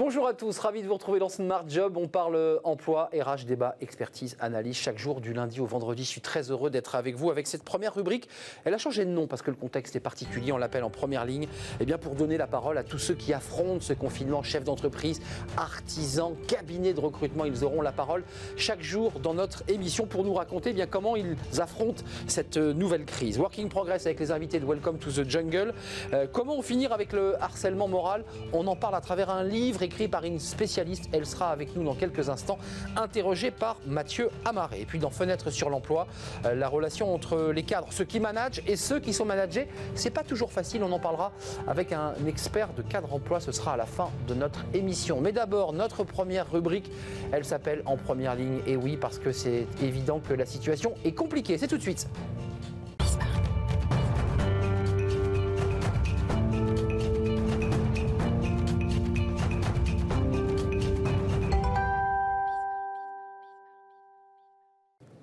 Bonjour à tous, ravi de vous retrouver dans Smart Job. On parle emploi, RH, débat, expertise, analyse chaque jour du lundi au vendredi. Je suis très heureux d'être avec vous avec cette première rubrique. Elle a changé de nom parce que le contexte est particulier. On l'appelle en première ligne. Eh bien, pour donner la parole à tous ceux qui affrontent ce confinement, chefs d'entreprise, artisans, cabinets de recrutement, ils auront la parole chaque jour dans notre émission pour nous raconter eh bien comment ils affrontent cette nouvelle crise. Working Progress avec les invités de Welcome to the Jungle. Euh, comment finir avec le harcèlement moral? On en parle à travers un livre écrit par une spécialiste. Elle sera avec nous dans quelques instants, interrogée par Mathieu Amaré. Et puis dans Fenêtre sur l'emploi, euh, la relation entre les cadres, ceux qui managent et ceux qui sont managés, c'est pas toujours facile. On en parlera avec un expert de cadre emploi. Ce sera à la fin de notre émission. Mais d'abord, notre première rubrique, elle s'appelle En première ligne. Et oui, parce que c'est évident que la situation est compliquée. C'est tout de suite.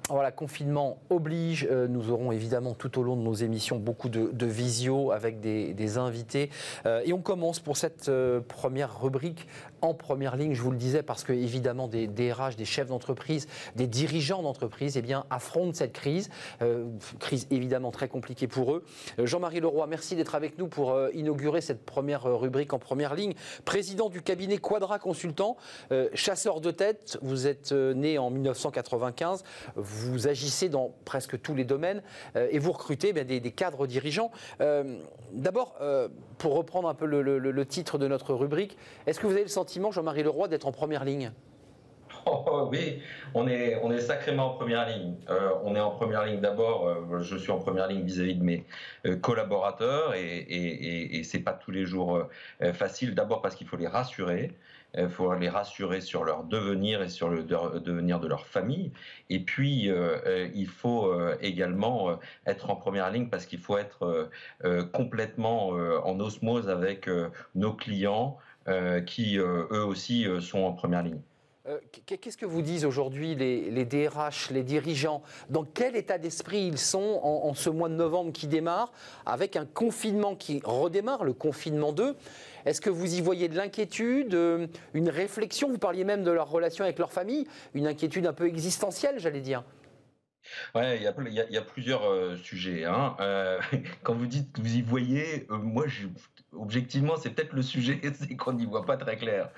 Voilà, confinement oblige. Euh, nous aurons évidemment tout au long de nos émissions beaucoup de, visio avec des, invités. Euh, et on commence pour cette euh, première rubrique en première ligne, je vous le disais, parce que évidemment des DRH, des chefs d'entreprise, des dirigeants d'entreprise, eh bien, affrontent cette crise. crise évidemment très compliquée pour eux. Jean-Marie Leroy, merci d'être avec nous pour inaugurer cette première rubrique en première ligne. Président du cabinet Quadra Consultant, chasseur de tête, vous êtes né en 1995 vous agissez dans presque tous les domaines euh, et vous recrutez eh des, cadres dirigeants. Euh, d'abord, euh, pour reprendre un peu le, titre de notre rubrique, est-ce que vous avez le sentiment, Jean-Marie Leroy, d'être en première ligne oh, oui, on est, sacrément en première ligne. on est en première ligne d'abord, je suis en première ligne vis-à-vis de mes collaborateurs et, et, et, c'est pas tous les jours facile. D'abord parce qu'il faut les rassurer. Il faut les rassurer sur leur devenir et sur le devenir de leur famille. Et puis, euh, euh, il faut euh, également être en première ligne parce qu'il faut être complètement en osmose avec nos clients qui, eux aussi, sont en première ligne. Qu'est-ce que vous disent aujourd'hui les, DRH, les dirigeants? Dans quel état d'esprit ils sont en, ce mois de novembre qui démarre, avec un confinement qui redémarre, le confinement 2 est-ce que vous y voyez de l'inquiétude, euh, une réflexion? Vous parliez même de leur relation avec leur famille, une inquiétude un peu existentielle, j'allais dire. Ouais, il y a, plusieurs euh, sujets. Hein. Euh, quand vous dites que vous y voyez, moi, je, objectivement, c'est peut-être le sujet, c'est qu'on n'y voit pas très clair.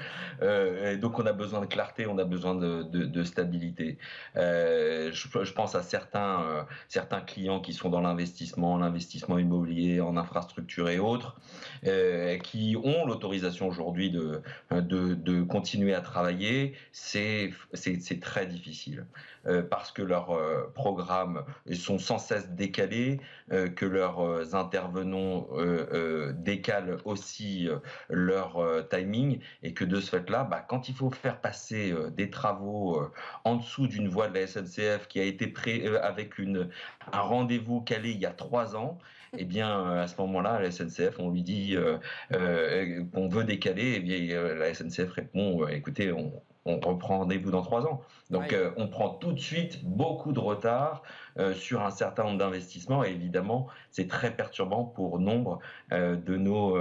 Euh, donc, on a besoin de clarté, on a besoin de, stabilité. Euh, je, pense à certains, euh, certains clients qui sont dans l'investissement, l'investissement immobilier, en infrastructure et autres, qui ont l'autorisation aujourd'hui de, de, continuer à travailler. C'est très difficile parce que leurs programmes sont sans cesse décalés, que leurs intervenants décalent aussi euh, leur euh, timing. Et que de ce fait-là, bah, quand il faut faire passer euh, des travaux en dessous d'une voie de la SNCF qui a été prêt avec un rendez-vous calé il y a trois ans, eh bien, à ce moment-là, la SNCF, on lui dit qu'on veut décaler, et eh bien, la SNCF répond, écoutez, on, on reprend rendez-vous dans trois ans. Donc euh, on prend tout de suite beaucoup de retard euh, sur un certain nombre d'investissements et évidemment c'est très perturbant pour nombre euh, de, nos,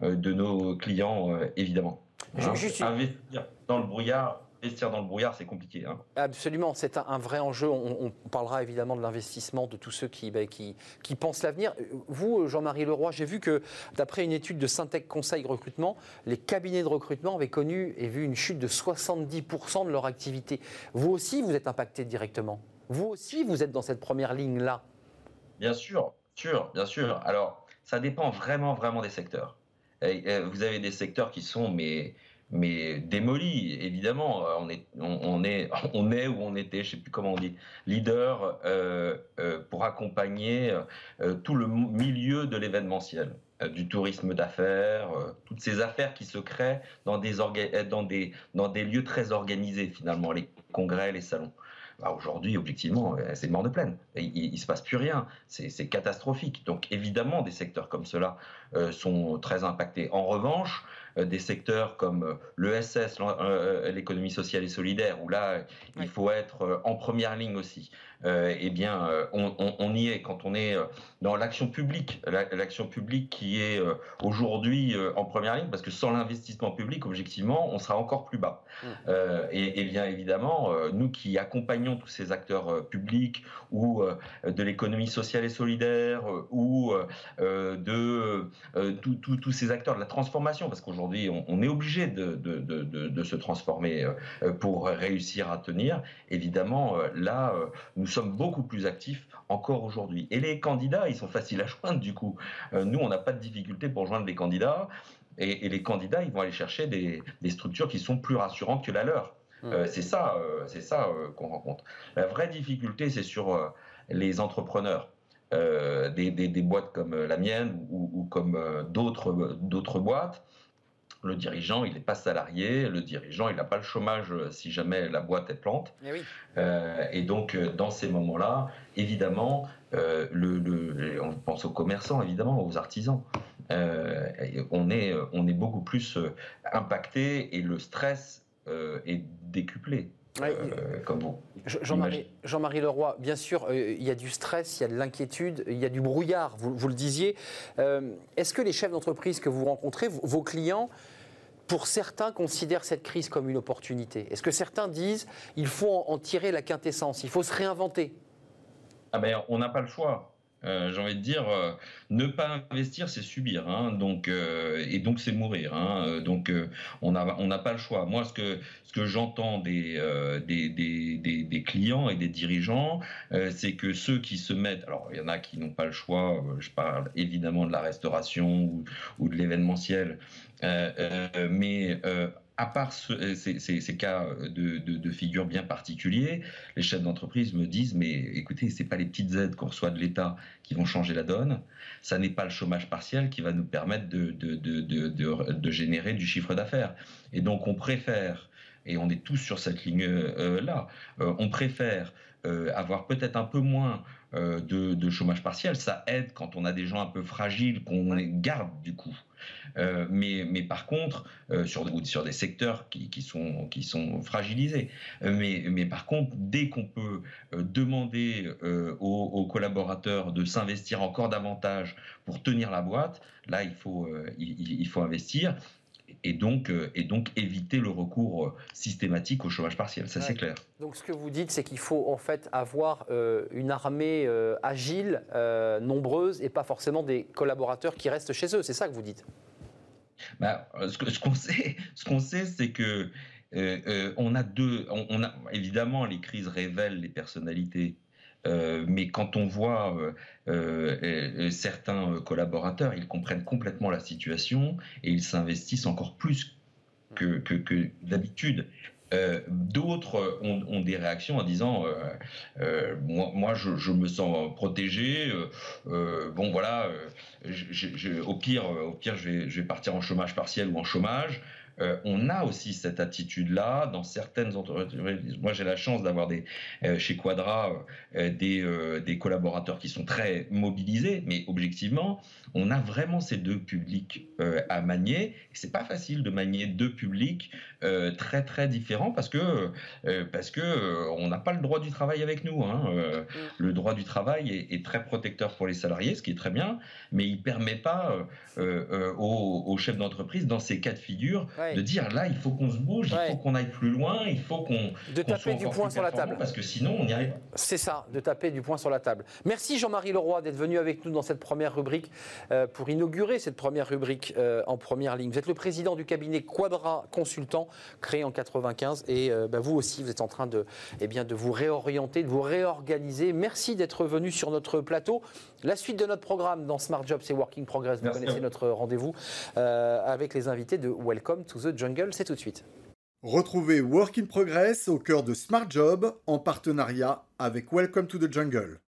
de nos clients évidemment. Investir dans le brouillard, investir dans le brouillard, c'est compliqué. Hein. Absolument, c'est un, vrai enjeu. On, parlera évidemment de l'investissement de tous ceux qui, bah, qui, pensent l'avenir. Vous, Jean-Marie Leroy, j'ai vu que d'après une étude de Syntec Conseil Recrutement, les cabinets de recrutement avaient connu et vu une chute de 70% de leur activité. Vous aussi, vous êtes impacté directement. Vous aussi, vous êtes dans cette première ligne-là. Bien sûr, sûr, bien sûr. Alors, ça dépend vraiment, vraiment des secteurs. vous avez des secteurs qui sont mais mais démoli, évidemment. Euh, on est, on, est, on est où on était, je sais plus comment on dit, leader euh, euh, pour accompagner tout le milieu de l'événementiel, du tourisme d'affaires, toutes ces affaires qui se créent dans des, dans, des, dans des lieux très organisés finalement, les congrès, les salons. Bah, aujourd'hui, objectivement, c'est mort de plaine. Il, ne se passe plus rien. C'est catastrophique. Donc, évidemment, des secteurs comme cela sont très impactés. En revanche, des secteurs comme l'ESS, l'économie sociale et solidaire, où là, il faut être en première ligne aussi. Euh, eh bien, euh, on, y est quand on est euh, dans l'action publique, l'action publique qui est aujourd'hui en première ligne, parce que sans l'investissement public, objectivement, on sera encore plus bas. Mmh. Et, bien évidemment, nous qui accompagnons tous ces acteurs publics ou de l'économie sociale et solidaire ou de tous ces acteurs de la transformation, parce qu'aujourd'hui, on, est obligé de, de, se transformer pour réussir à tenir. Évidemment, là, nous sommes beaucoup plus actifs encore aujourd'hui. Et les candidats, ils sont faciles à joindre du coup. Euh, nous, on n'a pas de difficulté pour joindre les candidats. Et, les candidats, ils vont aller chercher des, structures qui sont plus rassurantes que la leur. Mmh. Euh, c'est ça, euh, c'est ça qu'on rencontre. La vraie difficulté, c'est sur les entrepreneurs. Des, des, boîtes comme la mienne ou, ou comme d'autres boîtes le dirigeant, il n'est pas salarié, le dirigeant, il n'a pas le chômage euh, si jamais la boîte est plante. Et, eh euh, et donc, euh, dans ces moments-là, évidemment, le, on pense aux commerçants, évidemment, aux artisans. on, est, on est beaucoup plus impacté et le stress est décuplé. Vous. Jean-Marie Leroy, bien sûr, il y a du stress, il y a de l'inquiétude, il y a du brouillard, vous, vous le disiez. Est-ce que les chefs d'entreprise que vous rencontrez, vos clients, pour certains, considèrent cette crise comme une opportunité? Est-ce que certains disent il faut en tirer la quintessence, il faut se réinventer? Ah ben, On n'a pas le choix. Euh, j'ai envie de dire, euh, ne pas investir, c'est subir, hein. donc euh, et donc c'est mourir. Hein. donc on n'a pas le choix. Moi, ce que j'entends des, clients et des dirigeants, c'est que ceux qui se mettent, alors il y en a qui n'ont pas le choix. je parle évidemment de la restauration ou de l'événementiel, mais à part ces, cas de, de, figures bien particuliers, les chefs d'entreprise me disent mais écoutez, c'est pas les petites aides qu'on reçoit de l'État qui vont changer la donne, ça n'est pas le chômage partiel qui va nous permettre de, de générer du chiffre d'affaires. Et donc on préfère, et on est tous sur cette ligne-là, euh, on préfère euh, avoir peut-être un peu moins euh, de, chômage partiel, ça aide quand on a des gens un peu fragiles, qu'on garde du coup. Euh, mais, mais, par contre, euh, sur, sur des secteurs qui, qui, sont, qui sont fragilisés. mais, mais, par contre, dès qu'on peut demander aux, collaborateurs de s'investir encore davantage pour tenir la boîte, là, il faut, il, il faut investir et donc, euh, et donc éviter le recours euh, systématique au chômage partiel. Ça, c'est clair. Donc, ce que vous dites, c'est qu'il faut en fait avoir euh, une armée agile, nombreuse, et pas forcément des collaborateurs qui restent chez eux. C'est ça que vous dites? Bah, Ce qu'on sait, ce qu'on sait, c'est que on a deux. on a évidemment les crises révèlent les personnalités euh, mais quand on voit euh, euh, certains collaborateurs, ils comprennent complètement la situation et ils s'investissent encore plus que, d'habitude. D'autres ont, des réactions en disant moi, je, me sens protégé bon voilà au pire au pire je vais, je vais partir en chômage partiel ou en chômage euh, on a aussi cette attitude-là dans certaines entreprises. Moi, j'ai la chance d'avoir des euh, chez Quadra euh, des, collaborateurs qui sont très mobilisés, mais objectivement, on a vraiment ces deux publics à manier. C'est pas facile de manier deux publics très très différents parce que parce que on n'a pas le droit du travail avec nous. Hein. Mm. Le droit du travail est, très protecteur pour les salariés, ce qui est très bien, mais il permet pas aux, chefs d'entreprise dans ces cas de figure de dire là, il faut qu'on se bouge, il faut qu'on aille plus loin, il faut qu'on. De taper du poing sur la table. Parce que sinon, on n'y arrive pas. C'est ça, de taper du poing sur la table. Merci Jean-Marie Leroy d'être venu avec nous dans cette première rubrique euh, pour inaugurer cette première rubrique euh, en première ligne. Vous êtes le président du cabinet Quadra Consultant, créé en 95. Et euh, bah, vous aussi, vous êtes en train de, eh bien, de vous réorienter, de vous réorganiser. Merci d'être venu sur notre plateau. La suite de notre programme dans Smart Job, c'est Working Progress. Vous connaissez notre rendez-vous avec les invités de Welcome to the Jungle, c'est tout de suite. Retrouvez Work in Progress au cœur de Smart Job en partenariat avec Welcome to the Jungle.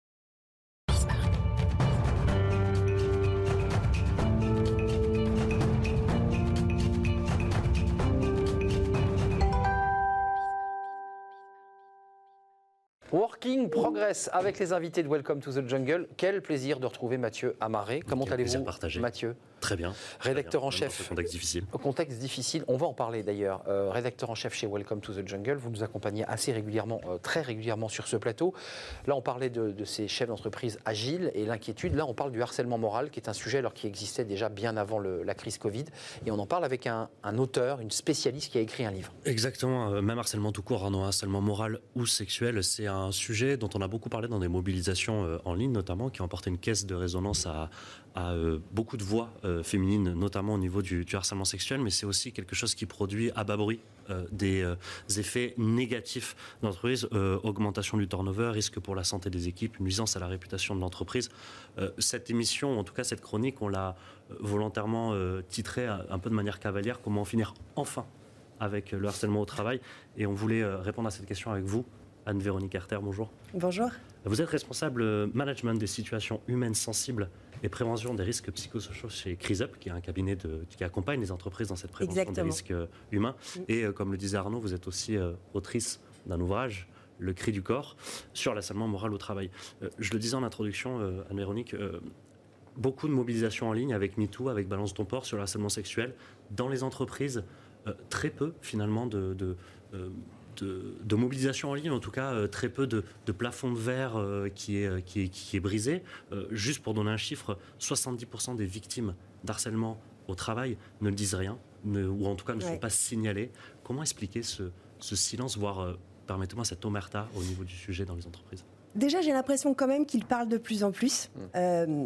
Working Progress avec les invités de Welcome to the Jungle. Quel plaisir de retrouver Mathieu Amaré. Comment allez-vous, Mathieu? Très bien. Rédacteur en chef. contexte difficile. Contexte difficile. On va en parler d'ailleurs. Euh, rédacteur en chef chez Welcome to the Jungle. Vous nous accompagnez assez régulièrement, euh, très régulièrement sur ce plateau. Là, on parlait de, ces chefs d'entreprise agiles et l'inquiétude. Là, on parle du harcèlement moral, qui est un sujet alors, qui existait déjà bien avant la crise Covid. Et on en parle avec un, auteur, une spécialiste qui a écrit un livre. Exactement. Euh, même harcèlement tout court, hein, non, harcèlement moral ou sexuel, c'est un sujet dont on a beaucoup parlé dans des mobilisations en ligne, notamment, qui ont apporté une caisse de résonance à, à beaucoup de voix féminines, notamment au niveau du, harcèlement sexuel, mais c'est aussi quelque chose qui produit à bas bruit euh, des euh, effets négatifs d'entreprise, euh, augmentation du turnover, risque pour la santé des équipes, nuisance à la réputation de l'entreprise. cette émission, en tout cas cette chronique, on l'a volontairement titrée un peu de manière cavalière, comment finir enfin avec le harcèlement au travail. Et on voulait répondre à cette question avec vous. Anne-Véronique Carter, bonjour. Bonjour. Vous êtes responsable management des situations humaines sensibles et prévention des risques psychosociaux chez CRISUP, qui est un cabinet de, qui accompagne les entreprises dans cette prévention des risques euh, humains. Mm. Et euh, comme le disait Arnaud, vous êtes aussi euh, autrice d'un ouvrage, Le cri du corps, sur l'assalement moral au travail. je le disais en introduction, Anne-Véronique, beaucoup de mobilisation en ligne avec MeToo, avec Balance ton port sur le harcèlement sexuel. Dans les entreprises, très peu finalement de, de, mobilisation en ligne, en tout cas euh, très peu de, plafond de verre euh, qui, est, qui, est, brisé. Euh, juste pour donner un chiffre, 70% des victimes d'harcèlement au travail ne le disent rien, ou en tout cas ne sont pas signalées. Comment expliquer ce, ce silence, voire, permettez-moi, cette omerta au niveau du sujet dans les entreprises? Déjà, j'ai l'impression quand même qu'il parle de plus en plus. Mm. Euh,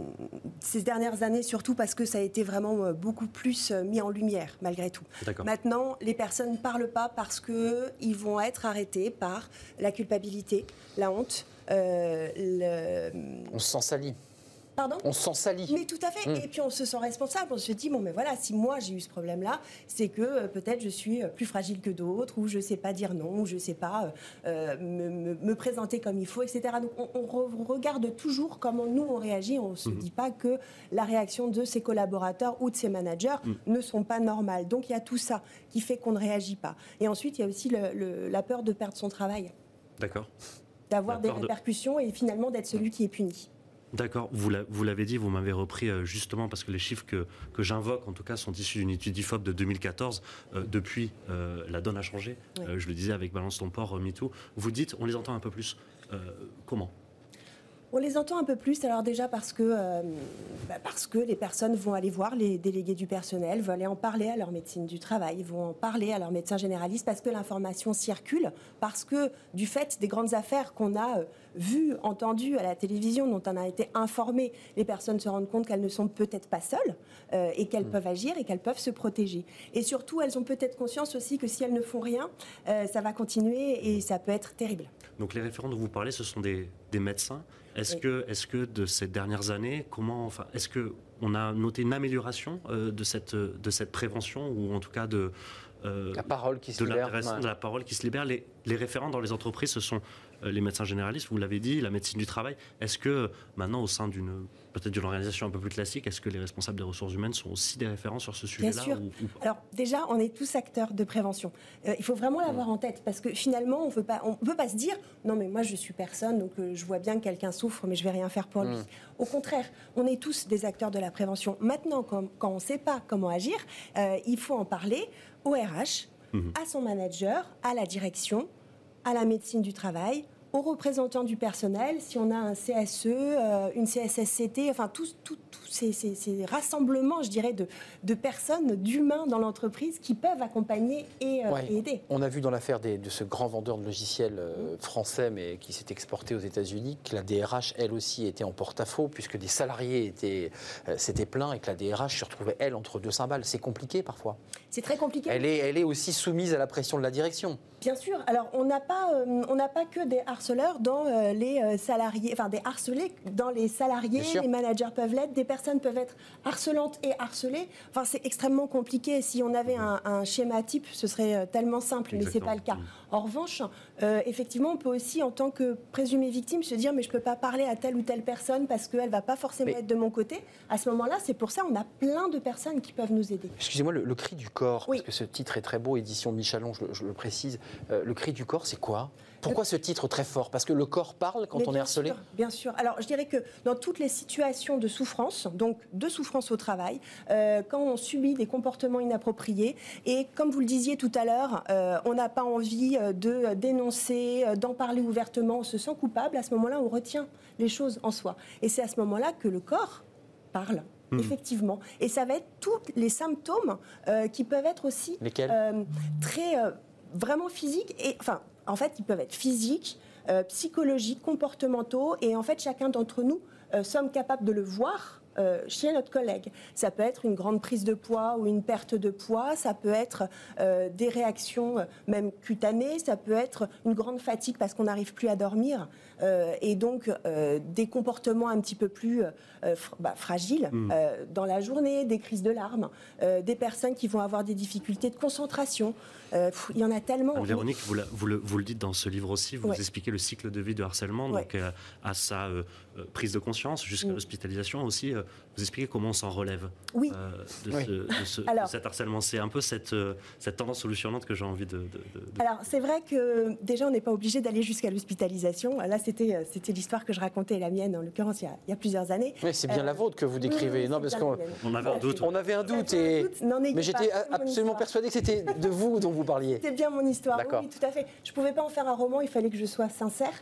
ces dernières années, surtout parce que ça a été vraiment euh, beaucoup plus euh, mis en lumière, malgré tout. Maintenant, les personnes ne parlent pas parce qu'ils vont être arrêtés par la culpabilité, la honte. le... On se sent sali. Pardon On se sent sali. Mais tout à fait. Hmm. Et puis on se sent responsable. On se dit, bon, mais voilà, si moi j'ai eu ce problème-là, c'est que euh, peut-être je suis euh, plus fragile que d'autres, ou je ne sais pas dire non, ou je ne sais pas euh, me, présenter comme il faut, etc. Donc on, regarde toujours comment nous on réagit. On ne se hmm. dit pas que la réaction de ses collaborateurs ou de ses managers hmm. ne sont pas normales. Donc il y a tout ça qui fait qu'on ne réagit pas. Et ensuite, il y a aussi la peur de perdre son travail. D'accord. D'avoir des répercussions et finalement d'être celui qui est puni. D'accord, vous l'avez dit, vous m'avez repris euh, justement parce que les chiffres que, que j'invoque, en tout cas, sont issus d'une étude IFOP de 2014. Euh, depuis, euh, la donne a changé. je le disais avec Balance ton port, MeToo. Vous dites, on les entend un peu plus. comment? On les entend un peu plus, alors déjà parce que, euh, bah, parce que les personnes vont aller voir les délégués du personnel, vont aller en parler à leur médecine du travail, vont en parler à leur médecin généraliste parce que l'information circule, parce que du fait des grandes affaires qu'on a euh, vues, entendues à la télévision, dont on a été informé, les personnes se rendent compte qu'elles ne sont peut-être pas seules euh, et qu'elles mmh. peuvent agir et qu'elles peuvent se protéger. Et surtout, elles ont peut-être conscience aussi que si elles ne font rien, ça va continuer et ça peut être terrible. Donc les référents dont vous parlez, ce sont des, des médecins est-ce que, est que de ces dernières années, comment, enfin, est-ce que on a noté une amélioration euh, de cette de cette prévention ou en tout cas de euh, la parole qui se libère, de la parole qui se libère? Les, les référents dans les entreprises, ce sont euh, les médecins généralistes, vous l'avez dit, la médecine du travail. Est-ce que maintenant, au sein d'une peut-être d'une organisation un peu plus classique, est-ce que les responsables des ressources humaines sont aussi des référents sur ce sujet-là Bien sûr. Alors déjà, on est tous acteurs de prévention. Euh, il faut vraiment l'avoir en tête parce que finalement, on ne pas, on peut pas se dire non mais moi je suis personne donc euh, je vois bien que quelqu'un souffre mais je vais rien faire pour lui. Au contraire, on est tous des acteurs de la prévention. Maintenant, quand, quand on ne sait pas comment agir, il faut en parler au RH, mhm. à son manager, à la direction, à la médecine du travail, aux représentants du personnel, si on a un CSE, euh, une CSSCT, enfin tous ces, rassemblements, je dirais, de, de personnes, d'humains dans l'entreprise qui peuvent accompagner et, euh, aider. On a vu dans l'affaire de ce grand vendeur de logiciels euh, français, mais qui s'est exporté aux États-Unis, que la DRH, elle aussi, était en porte-à-faux, puisque des salariés étaient, s'étaient plaints et que la DRH se retrouvait, elle, entre deux cymbales. C'est compliqué parfois. C'est très compliqué. Elle est, elle est aussi soumise à la pression de la direction. Bien sûr. Alors, on n'a pas, on n'a pas que des harceleurs dans euh, les euh, salariés, enfin des harcelés dans les salariés. Les managers peuvent l'être. Des personnes peuvent être harcelantes et harcelées. Enfin, c'est extrêmement compliqué. Si on avait un, schéma type, ce serait euh, tellement simple, mais c'est pas le cas. En revanche, effectivement, on peut aussi, en tant que présumé victime, se dire mais je peux pas parler à telle ou telle personne parce qu'elle va pas forcément être de mon côté. À ce moment-là, c'est pour ça on a plein de personnes qui peuvent nous aider. Excusez-moi, le, cri du corps, parce que ce titre est très beau, édition Michalon, je, je le précise. le cri du corps, c'est quoi? Pourquoi ce titre très fort? Parce que le corps parle quand on est harcelé Bien sûr. Alors, je dirais que dans toutes les situations de souffrance, donc de souffrance au travail, euh, quand on subit des comportements inappropriés, et comme vous le disiez tout à l'heure, euh, on n'a pas envie euh, de dénoncer, d'en parler ouvertement, on se sent coupable, à ce moment-là, on retient les choses en soi. Et c'est à ce moment-là que le corps parle. Hmm. Effectivement. Et ça va être tous les symptômes qui peuvent être aussi très vraiment physiques. Et, enfin, en fait, ils peuvent être physiques, psychologiques, comportementaux. Et en fait, chacun d'entre nous sommes capables de le voir euh, chez notre collègue. Ça peut être une grande prise de poids ou une perte de poids, ça peut être euh, des réactions euh, même cutanées, ça peut être une grande fatigue parce qu'on n'arrive plus à dormir et donc des comportements un petit peu plus bah, fragiles hmm. dans la journée, des crises de larmes, des personnes qui vont avoir des difficultés de concentration. il y en a tellement. Véronique, vous, le, dites dans ce livre aussi, vous expliquez le cycle de vie de harcèlement, donc à sa prise de conscience jusqu'à mm. l'hospitalisation aussi vous expliquer comment on s'en relève oui. Euh, de, ce, cet harcèlement. C'est un peu cette, euh, cette tendance solutionnante que j'ai envie de, Alors, c'est vrai que déjà, on n'est pas obligé d'aller jusqu'à l'hospitalisation. Là, c'était, euh, c'était l'histoire que je racontais, la mienne, en l'occurrence, il y a, plusieurs années. Oui, c'est bien la vôtre que vous décrivez. non, parce qu'on on avait un doute. On avait un doute, et... mais j'étais absolument persuadé que c'était de vous dont vous parliez. C'était bien mon histoire, oui, tout à fait. Je ne pouvais pas en faire un roman, il fallait que je sois sincère.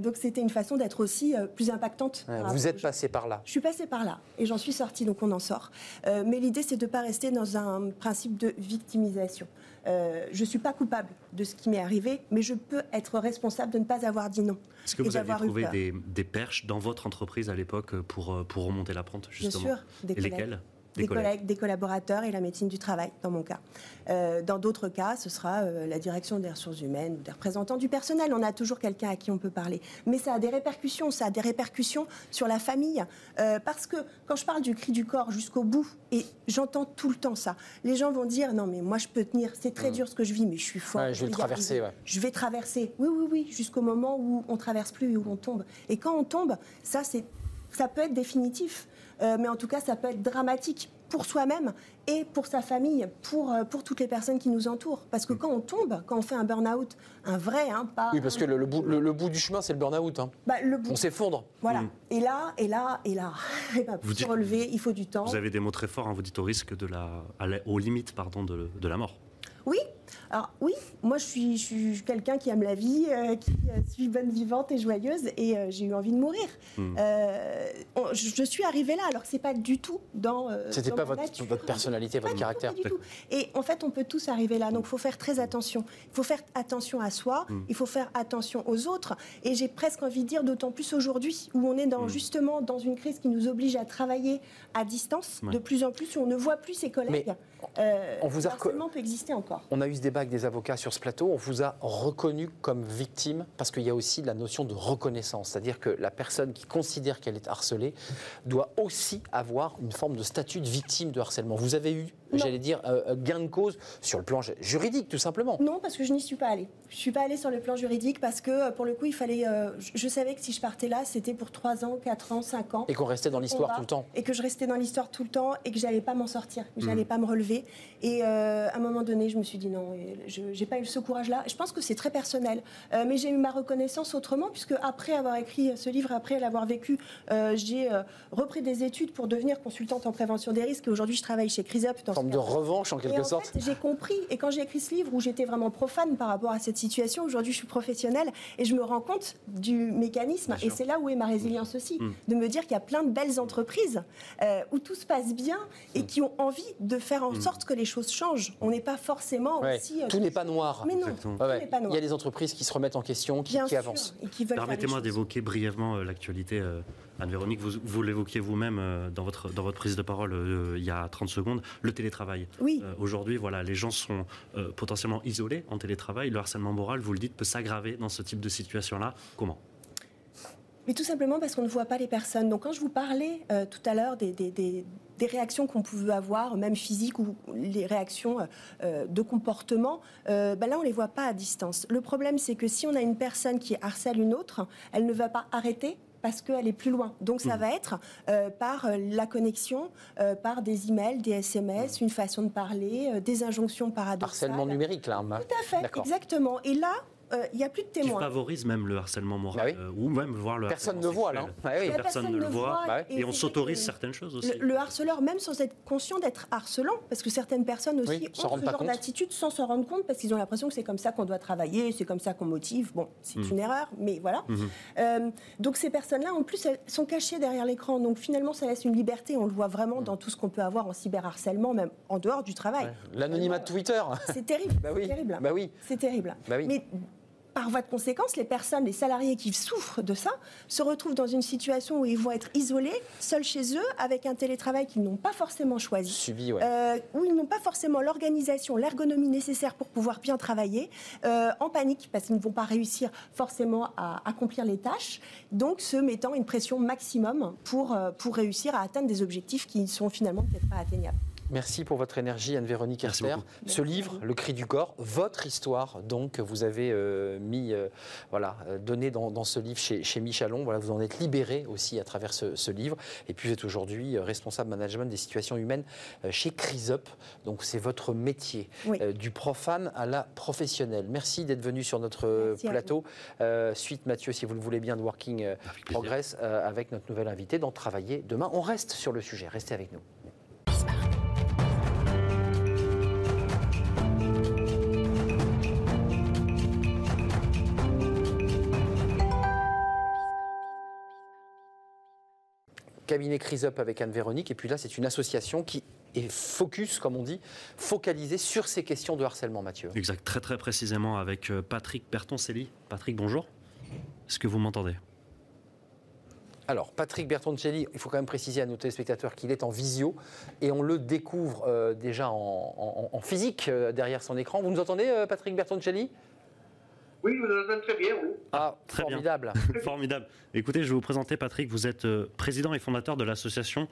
donc, c'était une façon d'être aussi plus impactante. vous êtes passé par là. Je suis passée par là et j'en suis sortie, donc on en sort. Euh, mais l'idée, c'est de ne pas rester dans un principe de victimisation. Euh, je ne suis pas coupable de ce qui m'est arrivé, mais je peux être responsable de ne pas avoir dit non. Est-ce que vous avez trouvé des, perches dans votre entreprise à l'époque pour, euh, pour remonter la pente, justement Bien sûr. Des et lesquelles? Des, collègues. des collaborateurs et la médecine du travail, dans mon cas. Euh, dans d'autres cas, ce sera euh, la direction des ressources humaines ou des représentants du personnel. On a toujours quelqu'un à qui on peut parler. Mais ça a des répercussions, ça a des répercussions sur la famille. Euh, parce que quand je parle du cri du corps jusqu'au bout, et j'entends tout le temps ça, les gens vont dire non mais moi je peux tenir, c'est très mmh. dur ce que je vis, mais je suis fort. je vais traverser. Je vais traverser. Oui, oui, oui, jusqu'au moment où on traverse plus et où on tombe. Et quand on tombe, ça c'est ça peut être définitif. Euh, mais en tout cas, ça peut être dramatique pour soi-même et pour sa famille, pour, euh, pour toutes les personnes qui nous entourent. Parce que quand on tombe, quand on fait un burn-out, un vrai, hein, pas... Oui, parce que le, bout, le, bout, du chemin, c'est le burn-out. Hein. Bah, on s'effondre. Voilà. Mm. Et là, et là, et là, et bah, pour se relever, il faut du temps. Vous avez des mots très forts, hein, vous dites au risque de la... aux limites pardon, de, de la mort. Oui, alors oui, moi je suis, je suis quelqu'un qui aime la vie, euh, qui euh, suis bonne vivante et joyeuse, et euh, j'ai eu envie de mourir. Hmm. je, suis arrivée là, alors que c'est pas du tout dans. C'était pas votre, votre, personnalité, votre caractère. du tout. Et en fait, on peut tous arriver là, donc il faut faire très attention. Il faut faire attention à soi, hmm. il faut faire attention aux autres, et j'ai presque envie de dire, d'autant plus aujourd'hui, où on est dans, hmm. justement dans une crise qui nous oblige à travailler à distance, de plus en plus, où on ne voit plus ses collègues. Euh, on vous a peut exister encore. On a eu ce débat avec des avocats sur ce plateau. On vous a reconnu comme victime parce qu'il y a aussi la notion de reconnaissance, c'est-à-dire que la personne qui considère qu'elle est harcelée doit aussi avoir une forme de statut de victime de harcèlement. Vous avez eu j'allais dire, euh, euh, gain de cause sur le plan juridique, tout simplement Non, parce que je n'y suis pas allée. Je ne suis pas allée sur le plan juridique parce que, euh, pour le coup, il fallait. je savais que si je partais là, c'était pour 3 ans, 4 ans, 5 ans. Et qu'on restait dans l'histoire tout le temps. Et que je restais dans l'histoire tout le temps et que j'allais pas m'en sortir, que j'allais mmh. pas me relever. Et à un moment donné, je me suis dit non, je n'ai pas eu ce courage-là. Je pense que c'est très personnel. mais j'ai eu ma reconnaissance autrement, puisque après avoir écrit ce livre, après l'avoir vécu, j'ai repris des études pour devenir consultante en prévention des risques. Et aujourd'hui, je travaille chez CRISUP forme de revanche en quelque sorte. J'ai compris. Et quand j'ai écrit ce livre où j'étais vraiment profane par rapport à cette situation, aujourd'hui je suis professionnelle et je me rends compte du mécanisme. et c'est là où est ma résilience aussi, mm. de me dire qu'il y a plein de belles entreprises euh, où tout se passe bien et mm. qui ont envie de faire en mm. sorte que les choses changent. On n'est pas forcément aussi. Euh, tout n'est pas noir. Mais non, tout n'est pas noir. Il y a des entreprises qui se remettent en question, qui, qui avancent. Permettez-moi d'évoquer brièvement euh, l'actualité Anne-Véronique, vous, l'évoquiez vous-même euh, dans votre, dans votre prise de parole euh, il y a 30 secondes, le télétravail. Oui. Euh, aujourd'hui, voilà, les gens sont potentiellement isolés en télétravail. Le harcèlement moral, vous le dites, peut s'aggraver dans ce type de situation-là. Comment? Mais tout simplement parce qu'on ne voit pas les personnes. Donc quand je vous parlais tout à l'heure des, des, des, réactions qu'on pouvait avoir, même physiques ou les réactions de comportement, ben là on ne les voit pas à distance. Le problème c'est que si on a une personne qui harcèle une autre, elle ne va pas arrêter parce qu'elle est plus loin. Donc ça mmh. va être euh, par euh, la connexion, euh, par des emails, des SMS, mmh. une façon de parler, des injonctions paradoxales. Harcèlement numérique, là. Tout à fait, exactement. Et là, il n'y a plus de témoins. Qui favorise même le harcèlement moral, bah ou même voir le Personne ne voit, là. Bah personne, ne le voit, bah et, on s'autorise certaines choses aussi. Le, harceleur, même sans être conscient d'être harcelant, parce que certaines personnes aussi ont ce genre d'attitude sans s'en rendre compte, parce qu'ils ont l'impression que c'est comme ça qu'on doit travailler, c'est comme ça qu'on motive. Bon, c'est mmh. une erreur, mais voilà. Mmh. Euh, donc ces personnes-là, en plus, elles sont cachées derrière l'écran. Donc finalement, ça laisse une liberté. On le voit vraiment mmh. dans tout ce qu'on peut avoir en cyberharcèlement, même en dehors du travail. L'anonymat de Twitter. C'est terrible. bah oui. terrible. Bah oui. C'est terrible. Bah oui. Mais par voie de conséquence, les personnes, les salariés qui souffrent de ça, se retrouvent dans une situation où ils vont être isolés, seuls chez eux, avec un télétravail qu'ils n'ont pas forcément choisi, Subi, ouais. euh, où ils n'ont pas forcément l'organisation, l'ergonomie nécessaire pour pouvoir bien travailler, euh, en panique parce qu'ils ne vont pas réussir forcément à accomplir les tâches, donc se mettant une pression maximum pour, euh, pour réussir à atteindre des objectifs qui ne sont finalement peut-être pas atteignables. Merci pour votre énergie, Anne-Véronique Herster. Ce livre, Le cri du corps, votre histoire, donc, vous avez euh, mis, euh, voilà, euh, donné dans, ce livre chez, chez, Michalon. Voilà, vous en êtes libéré aussi à travers ce, livre. Et puis, vous êtes aujourd'hui responsable management des situations humaines chez CrisUp. Donc, c'est votre métier, du profane à la professionnelle. Merci d'être venu sur notre plateau. suite, Mathieu, si vous le voulez bien, de Working Progress, avec notre nouvelle invitée, d'en travailler demain. On reste sur le sujet. Restez avec nous. Cabinet CrisUp avec Anne-Véronique. Et puis là, c'est une association qui est focus, comme on dit, focalisée sur ces questions de harcèlement, Mathieu. Exact, très très précisément avec euh, Patrick Bertoncelli. Patrick, bonjour. Est-ce que vous m'entendez? Alors, Patrick Bertoncelli, il faut quand même préciser à nos téléspectateurs qu'il est en visio et on le découvre euh, déjà en, physique euh, derrière son écran. Vous nous entendez, Patrick Bertoncelli? Oui, vous entendez très bien, oui. Ah, très formidable. formidable. Écoutez, je vais vous présenter Patrick. Vous êtes euh, président et fondateur de l'association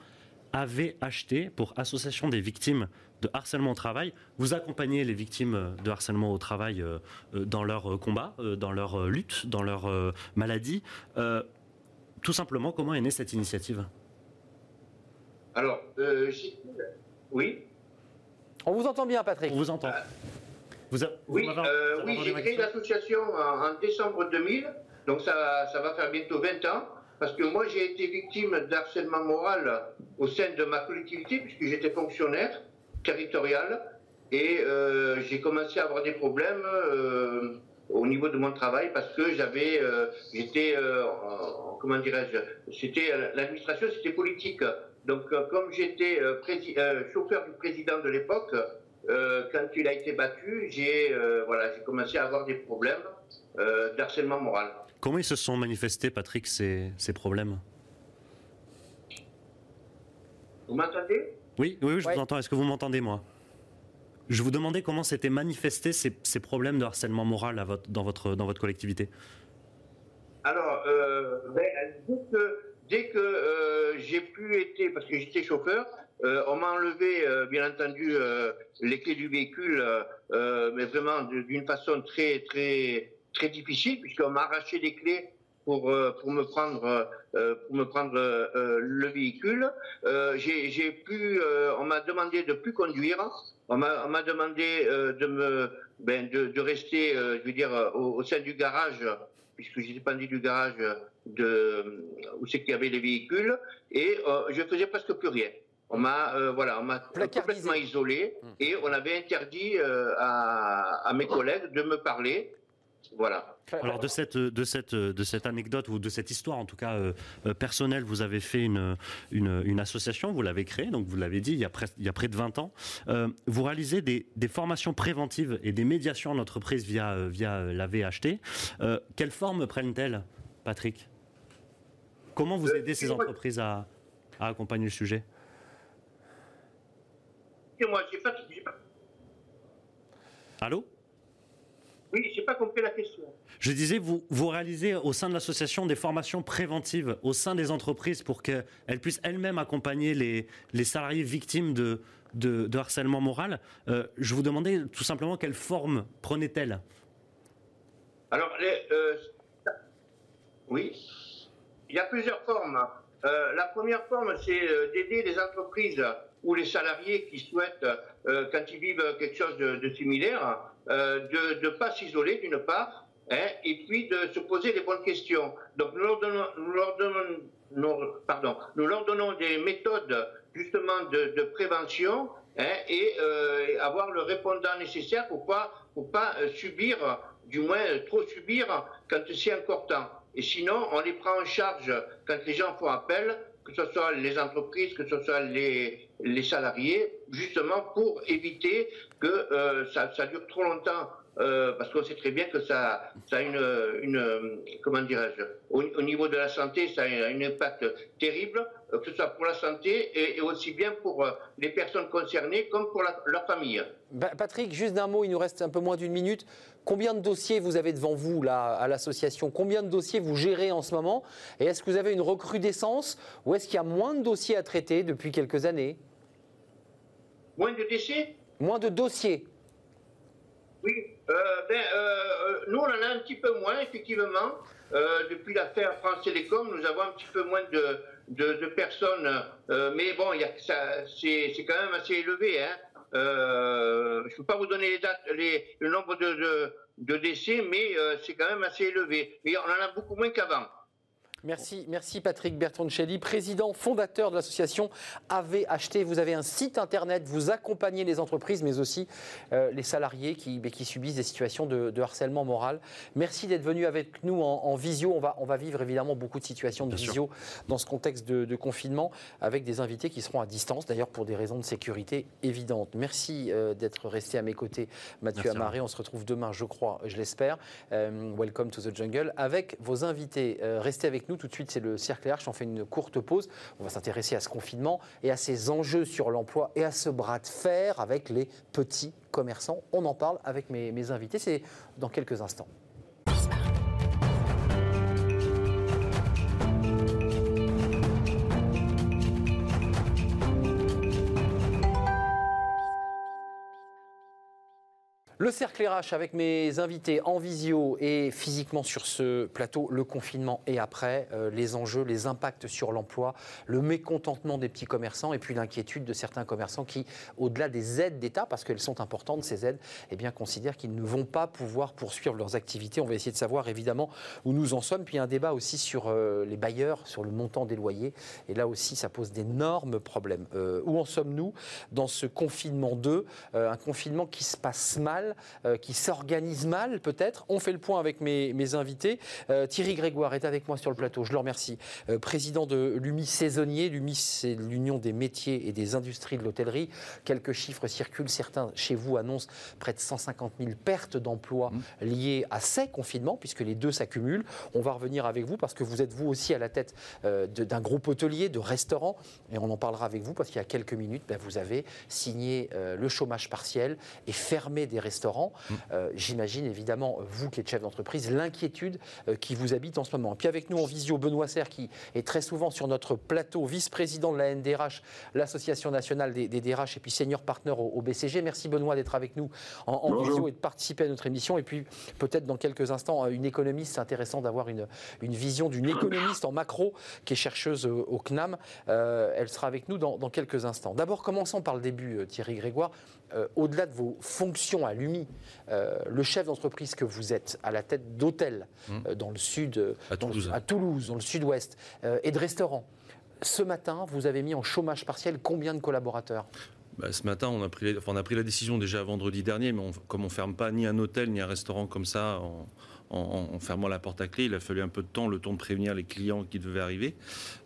AVHT pour Association des victimes de harcèlement au travail. Vous accompagnez les victimes euh, de harcèlement au travail euh, dans leur combat, dans leur lutte, dans leur maladie. Tout simplement, comment est née cette initiative? Alors, oui. On vous entend bien, Patrick. On vous entend oui, euh, oui j'ai créé l'association en, décembre 2000, donc ça, ça va faire bientôt 20 ans, parce que moi j'ai été victime d'harcèlement moral au sein de ma collectivité, puisque j'étais fonctionnaire territorial, et euh, j'ai commencé à avoir des problèmes euh, au niveau de mon travail, parce que j'avais, j'étais, comment dirais-je, c'était l'administration, c'était politique. Donc comme j'étais chauffeur du président de l'époque, euh, quand il a été battu, j'ai euh, voilà, commencé à avoir des problèmes euh, d'harcèlement moral. Comment ils se sont manifestés, Patrick, ces, ces problèmes? Vous m'entendez? Oui, oui, je vous entends. Est-ce que vous m'entendez, moi? Je vous demandais comment s'étaient manifestés ces, ces, problèmes de harcèlement moral à votre, dans, votre, dans votre collectivité. Alors, ben, dès que, dès que pu être, parce que j'étais chauffeur, euh, on m'a enlevé, euh, bien entendu, euh, les clés du véhicule, mais vraiment d'une façon très, très, très difficile, puisqu'on m'a arraché les clés pour, pour me prendre, pour me prendre le véhicule. j'ai pu, on m'a demandé de plus conduire. On m'a demandé de me, ben, de, rester, je veux dire, au, sein du garage, puisque j'étais pendu du garage de où c'est qu'il y avait les véhicules, et je faisais presque plus rien. On m'a euh, voilà, on m'a complètement isolé hmm. et on avait interdit euh, à, mes collègues de me parler. Voilà. Alors de cette, de, cette, de cette anecdote ou de cette histoire en tout cas euh, personnelle, vous avez fait une, une, association, vous l'avez créée, donc vous l'avez dit il y, a près, il y a près de 20 ans. vous réalisez des, des, formations préventives et des médiations en entreprise via, via la VHT. quelle forme prennent-elles, Patrick? Comment vous aidez ces entreprises à, à accompagner le sujet? Moi j'ai pas, Allô? Oui, j'ai pas compris la question. Je disais, vous, vous réalisez au sein de l'association des formations préventives au sein des entreprises pour qu'elles puissent elles-mêmes accompagner les, les, salariés victimes de, de, harcèlement moral. Euh, je vous demandais tout simplement quelle forme prenait-elle Alors, euh, oui, il y a plusieurs formes. Euh, la première forme, c'est d'aider les entreprises ou les salariés qui souhaitent, euh, quand ils vivent quelque chose de, similaire, euh, de ne pas s'isoler d'une part, hein, et puis de se poser les bonnes questions. Donc nous leur donnons, nous leur donnons, pardon, nous leur donnons des méthodes justement de, prévention hein, et euh, avoir le répondant nécessaire pour pas pour pas subir, du moins trop subir quand c'est temps. Et sinon, on les prend en charge quand les gens font appel, que ce soit les entreprises, que ce soit les, les salariés, justement pour éviter que euh, ça, dure trop longtemps. Euh, parce qu'on sait très bien que ça, a une, une comment dirais-je, au, niveau de la santé, ça a un impact terrible, euh, que ce soit pour la santé et, aussi bien pour les personnes concernées comme pour leur famille. Patrick, juste d'un mot, il nous reste un peu moins d'une minute. Combien de dossiers vous avez devant vous là à l'association? Combien de dossiers vous gérez en ce moment? Et est-ce que vous avez une recrudescence? Ou est-ce qu'il y a moins de dossiers à traiter depuis quelques années? Moins de dossiers Moins de dossiers. Oui, euh, ben, euh, euh, nous on en a un petit peu moins effectivement. depuis l'affaire France Télécom, nous avons un petit peu moins de, de, personnes, mais bon, c'est quand même assez élevé. Hein. je ne peux pas vous donner les dates, les, le nombre de, de décès, mais c'est quand même assez élevé. Mais on en a beaucoup moins qu'avant. Merci, merci Patrick Bertoncelli, président fondateur de l'association AVHT. Vous avez un site internet, vous accompagnez les entreprises, mais aussi euh, les salariés qui, qui, subissent des situations de, harcèlement moral. Merci d'être venu avec nous en, visio. On va, on va, vivre évidemment beaucoup de situations de visio dans ce contexte de, confinement, avec des invités qui seront à distance, d'ailleurs pour des raisons de sécurité évidentes. Merci euh, d'être resté à mes côtés, Mathieu Amaré. On se retrouve demain, je crois, je l'espère. Euh, welcome to the jungle avec vos invités. restez avec nous tout de suite, c'est le cercle RH. On fait une courte pause. On va s'intéresser à ce confinement et à ses enjeux sur l'emploi et à ce bras de fer avec les petits commerçants. On en parle avec mes invités. C'est dans quelques instants. Le cercle RH avec mes invités en visio et physiquement sur ce plateau, le confinement et après, euh, les enjeux, les impacts sur l'emploi, le mécontentement des petits commerçants et puis l'inquiétude de certains commerçants qui, au-delà des aides d'État, parce qu'elles sont importantes ces aides, eh bien considèrent qu'ils ne vont pas pouvoir poursuivre leurs activités. On va essayer de savoir évidemment où nous en sommes. Puis un débat aussi sur euh, les bailleurs, sur le montant des loyers. Et là aussi, ça pose d'énormes problèmes. Euh, où en sommes-nous dans ce confinement 2 Un confinement qui se passe mal euh, qui s'organise mal peut-être. On fait le point avec mes, invités. Euh, Thierry Grégoire est avec moi sur le plateau, je le remercie. Euh, président de l'UMI saisonnier. L'UMI, c'est l'Union des métiers et des industries de l'hôtellerie. Quelques chiffres circulent. Certains chez vous annoncent près de 150 000 pertes d'emplois mmh. liées à ces confinements, puisque les deux s'accumulent. On va revenir avec vous parce que vous êtes vous aussi à la tête d'un groupe hôtelier, de restaurants, et on en parlera avec vous parce qu'il y a quelques minutes, ben, vous avez signé le chômage partiel et fermé des restaurants restaurants. Mm. Euh, j'imagine évidemment, vous qui êtes chef d'entreprise, l'inquiétude euh, qui vous habite en ce moment. Et puis avec nous en visio, Benoît Serre, qui est très souvent sur notre plateau, vice-président de la NDRH, l'Association nationale des, DRH, et puis senior partner au, BCG. Merci Benoît d'être avec nous en, visio et de participer à notre émission. Et puis peut-être dans quelques instants, une économiste, c'est intéressant d'avoir une, une vision d'une économiste en macro qui est chercheuse au CNAM. Euh, elle sera avec nous dans, dans quelques instants. D'abord, commençons par le début, Thierry Grégoire. Au-delà de vos fonctions à l'UMI, euh, le chef d'entreprise que vous êtes à la tête d'hôtel hum. euh, dans le sud, euh, à, Toulouse. à Toulouse, dans le sud-ouest, et de restaurants. Ce matin, vous avez mis en chômage partiel combien de collaborateurs? Bah, ce matin, on a, pris, on a pris la décision déjà vendredi dernier, mais comme on ne ferme pas ni un hôtel ni un restaurant comme ça en, en, fermant la porte à clé. Il a fallu un peu de temps, le temps de prévenir les clients qui devaient arriver.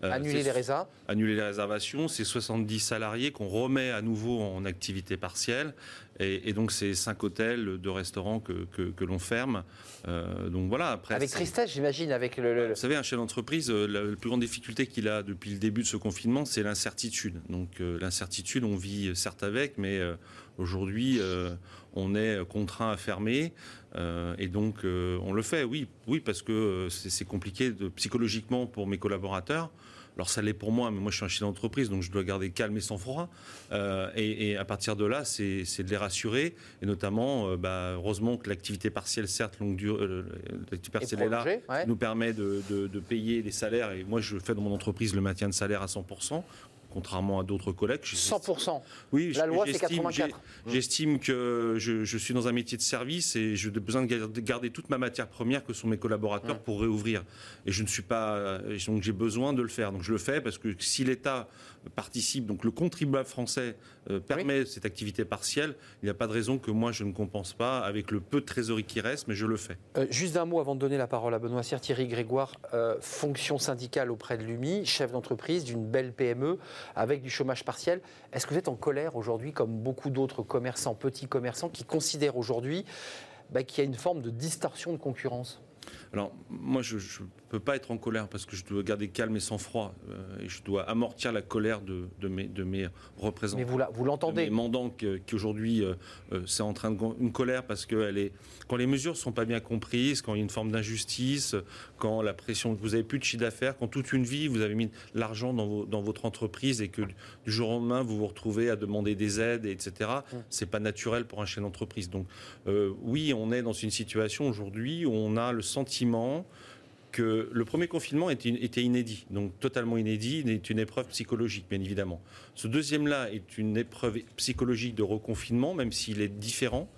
Euh, annuler les réservations Annuler les réservations. C'est 70 salariés qu'on remet à nouveau en activité partielle. Et, donc, c'est 5 hôtels, de restaurants que, que, l'on ferme. Euh, donc voilà. Après, avec tristesse, j'imagine. Avec le, Vous savez, un chef d'entreprise, euh, la, plus grande difficulté qu'il a depuis le début de ce confinement, c'est l'incertitude. Donc, l'incertitude, on vit certes avec, mais aujourd'hui, on est contraint à fermer. Euh, et donc, euh, on le fait, oui, oui, parce que euh, c'est compliqué de, psychologiquement pour mes collaborateurs. Alors ça l'est pour moi, mais moi je suis un chef d'entreprise, donc je dois garder calme et sang-froid. et, à partir de là, c'est de les rassurer, et notamment, bah, heureusement que l'activité partielle, certes longue durée, l'activité partielle est, là, nous permet de, de, payer les salaires. Et moi, je fais dans mon entreprise le maintien de salaire à 100%. Contrairement à d'autres collègues. 100%. Oui, la loi c'est 84. J'estime que je, je, suis dans un métier de service et j'ai besoin de garder toute ma matière première que sont mes collaborateurs pour réouvrir. Et je ne suis pas, donc j'ai besoin de le faire. Donc je le fais parce que si l'État participe, donc le contribuable français euh, permet cette activité partielle, il n'y a pas de raison que moi je ne compense pas avec le peu de trésorerie qui reste, mais je le fais. Euh, juste un mot avant de donner la parole à Benoît Serre, Thierry Grégoire, euh, fonction syndicale auprès de l'UMI, chef d'entreprise d'une belle PME avec du chômage partiel. Est-ce que vous êtes en colère aujourd'hui, comme beaucoup d'autres commerçants, petits commerçants, qui considèrent aujourd'hui bah, qu'il y a une forme de distorsion de concurrence? Alors, moi, je ne peux pas être en colère parce que je dois garder calme et sang-froid. Euh, et je dois amortir la colère de, mes, de mes, représentants. Mais vous l'entendez Mes mandants qui aujourd'hui, euh, euh, c'est en train de. Une colère parce que elle est, quand les mesures ne sont pas bien comprises, quand il y a une forme d'injustice, quand la pression. Vous n'avez plus de chiffre d'affaires, quand toute une vie, vous avez mis l'argent dans, dans, votre entreprise et que du jour au lendemain, vous vous retrouvez à demander des aides, etc. Mmh. C'est pas naturel pour un chef d'entreprise. Donc, oui, on est dans une situation aujourd'hui où on a le sentiment que le premier confinement était, inédit, donc totalement inédit, est une épreuve psychologique, bien évidemment. Ce deuxième-là est une épreuve psychologique de reconfinement, même s'il est différent,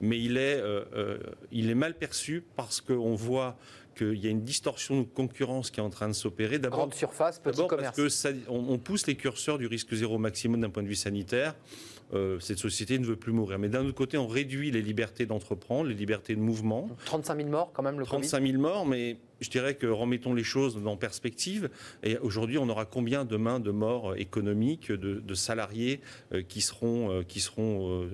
mais il est, euh, euh, il est mal perçu parce qu'on voit qu'il y a une distorsion de concurrence qui est en train de s'opérer. D'abord, Grande surface, petit commerce. Parce que on, pousse les curseurs du risque zéro maximum d'un point de vue sanitaire. Euh, cette société ne veut plus mourir. Mais d'un autre côté, on réduit les libertés d'entreprendre, les libertés de mouvement. 35 000 morts quand même le 35 000 morts, mais je dirais que remettons les choses en perspective. Et aujourd'hui, on aura combien demain de morts économiques, de, salariés euh, qui seront, euh, qui seront,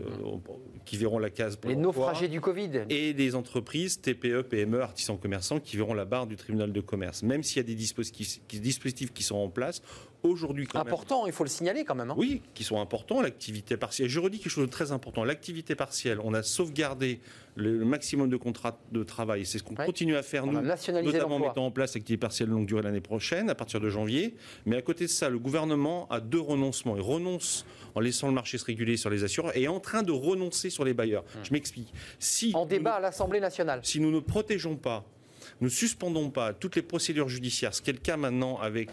qui verront la case. les naufragés du Covid. Et des entreprises TPE, PME, artisans commerçants qui verront la barre du tribunal de commerce. Même s'il y a des dispositifs, dispositifs qui sont en place, aujourd'hui quand important, il faut le signaler quand même. Hein. Oui, qui sont importants, l'activité partielle. Je redis quelque chose de très important. L'activité partielle, on a sauvegardé le maximum de contrats de travail. C'est ce qu'on continue à faire, nous, notamment en mettant en place l'activité partielle longue durée l'année prochaine, à partir de janvier. Mais à côté de ça, le gouvernement a deux renoncements. Il renonce en laissant le marché se réguler sur les assureurs et est en train de renoncer sur les bailleurs. Hum. Je m'explique. Si en débat à l'Assemblée nationale. Si nous ne protégeons pas nous suspendons pas toutes les procédures judiciaires, ce qui est le cas maintenant avec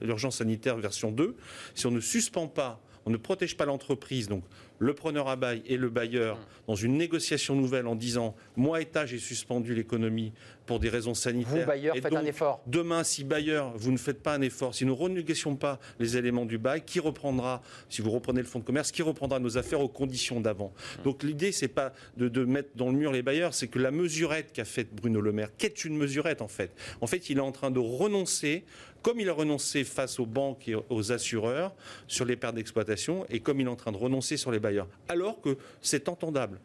l'urgence sanitaire version 2, si on ne suspend pas on ne protège pas l'entreprise, donc le preneur à bail et le bailleur, hum. dans une négociation nouvelle en disant moi État j'ai suspendu l'économie pour des raisons sanitaires. Vous bailleur faites un effort. Demain, si bailleur vous ne faites pas un effort, si nous renégocions pas les éléments du bail, qui reprendra Si vous reprenez le fonds de commerce, qui reprendra nos affaires aux conditions d'avant hum. Donc l'idée c'est pas de, de, mettre dans le mur les bailleurs, c'est que la mesurette qu'a faite Bruno Le Maire, qu'est une mesurette en fait? En fait, il est en train de renoncer comme il a renoncé face aux banques et aux assureurs sur les pertes d'exploitation, et comme il est en train de renoncer sur les bailleurs. Alors que c'est entendable.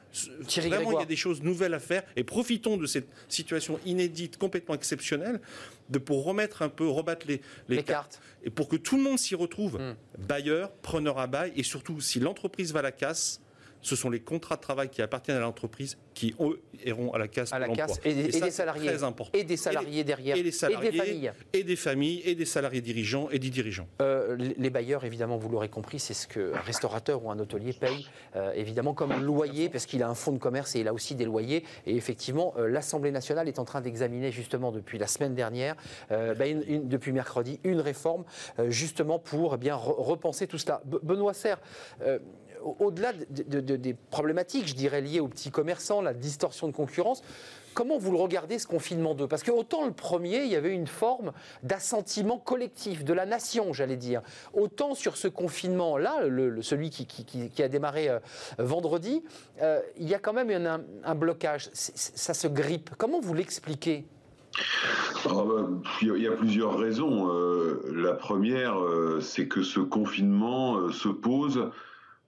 Vraiment, il y a des choses nouvelles à faire, et profitons de cette situation inédite, complètement exceptionnelle, de, pour remettre un peu, rebattre les, les, cartes. et pour que tout le monde s'y retrouve. Hmm. Bailleurs, preneurs à bail, et surtout, si l'entreprise va à la casse, ce sont les contrats de travail qui appartiennent à l'entreprise qui eux, iront à la casse. À la casse et, des salariés. Et des salariés derrière. Et, des salariés, et des familles. Et des familles, et des salariés dirigeants et des dirigeants. Euh, les bailleurs, évidemment, vous l'aurez compris, c'est ce qu'un restaurateur ou un hôtelier paye, euh, évidemment, comme loyer, parce qu'il a un fonds de commerce et il a aussi des loyers. Et effectivement, euh, l'Assemblée nationale est en train d'examiner, justement, depuis la semaine dernière, ben, depuis mercredi, une réforme, justement, pour eh bien repenser tout cela. Benoît Serre, au-delà des problématiques, je dirais, liées aux petits commerçants, la distorsion de concurrence, comment vous le regardez ce confinement 2 Parce que autant le premier, il y avait une forme d'assentiment collectif de la nation, j'allais dire. Autant sur ce confinement-là, celui qui, a démarré euh, vendredi, euh, il y a quand même un, blocage. Ça se grippe. Comment vous l'expliquez? Ah bah, il y a plusieurs raisons. Euh, la première, c'est que ce confinement se pose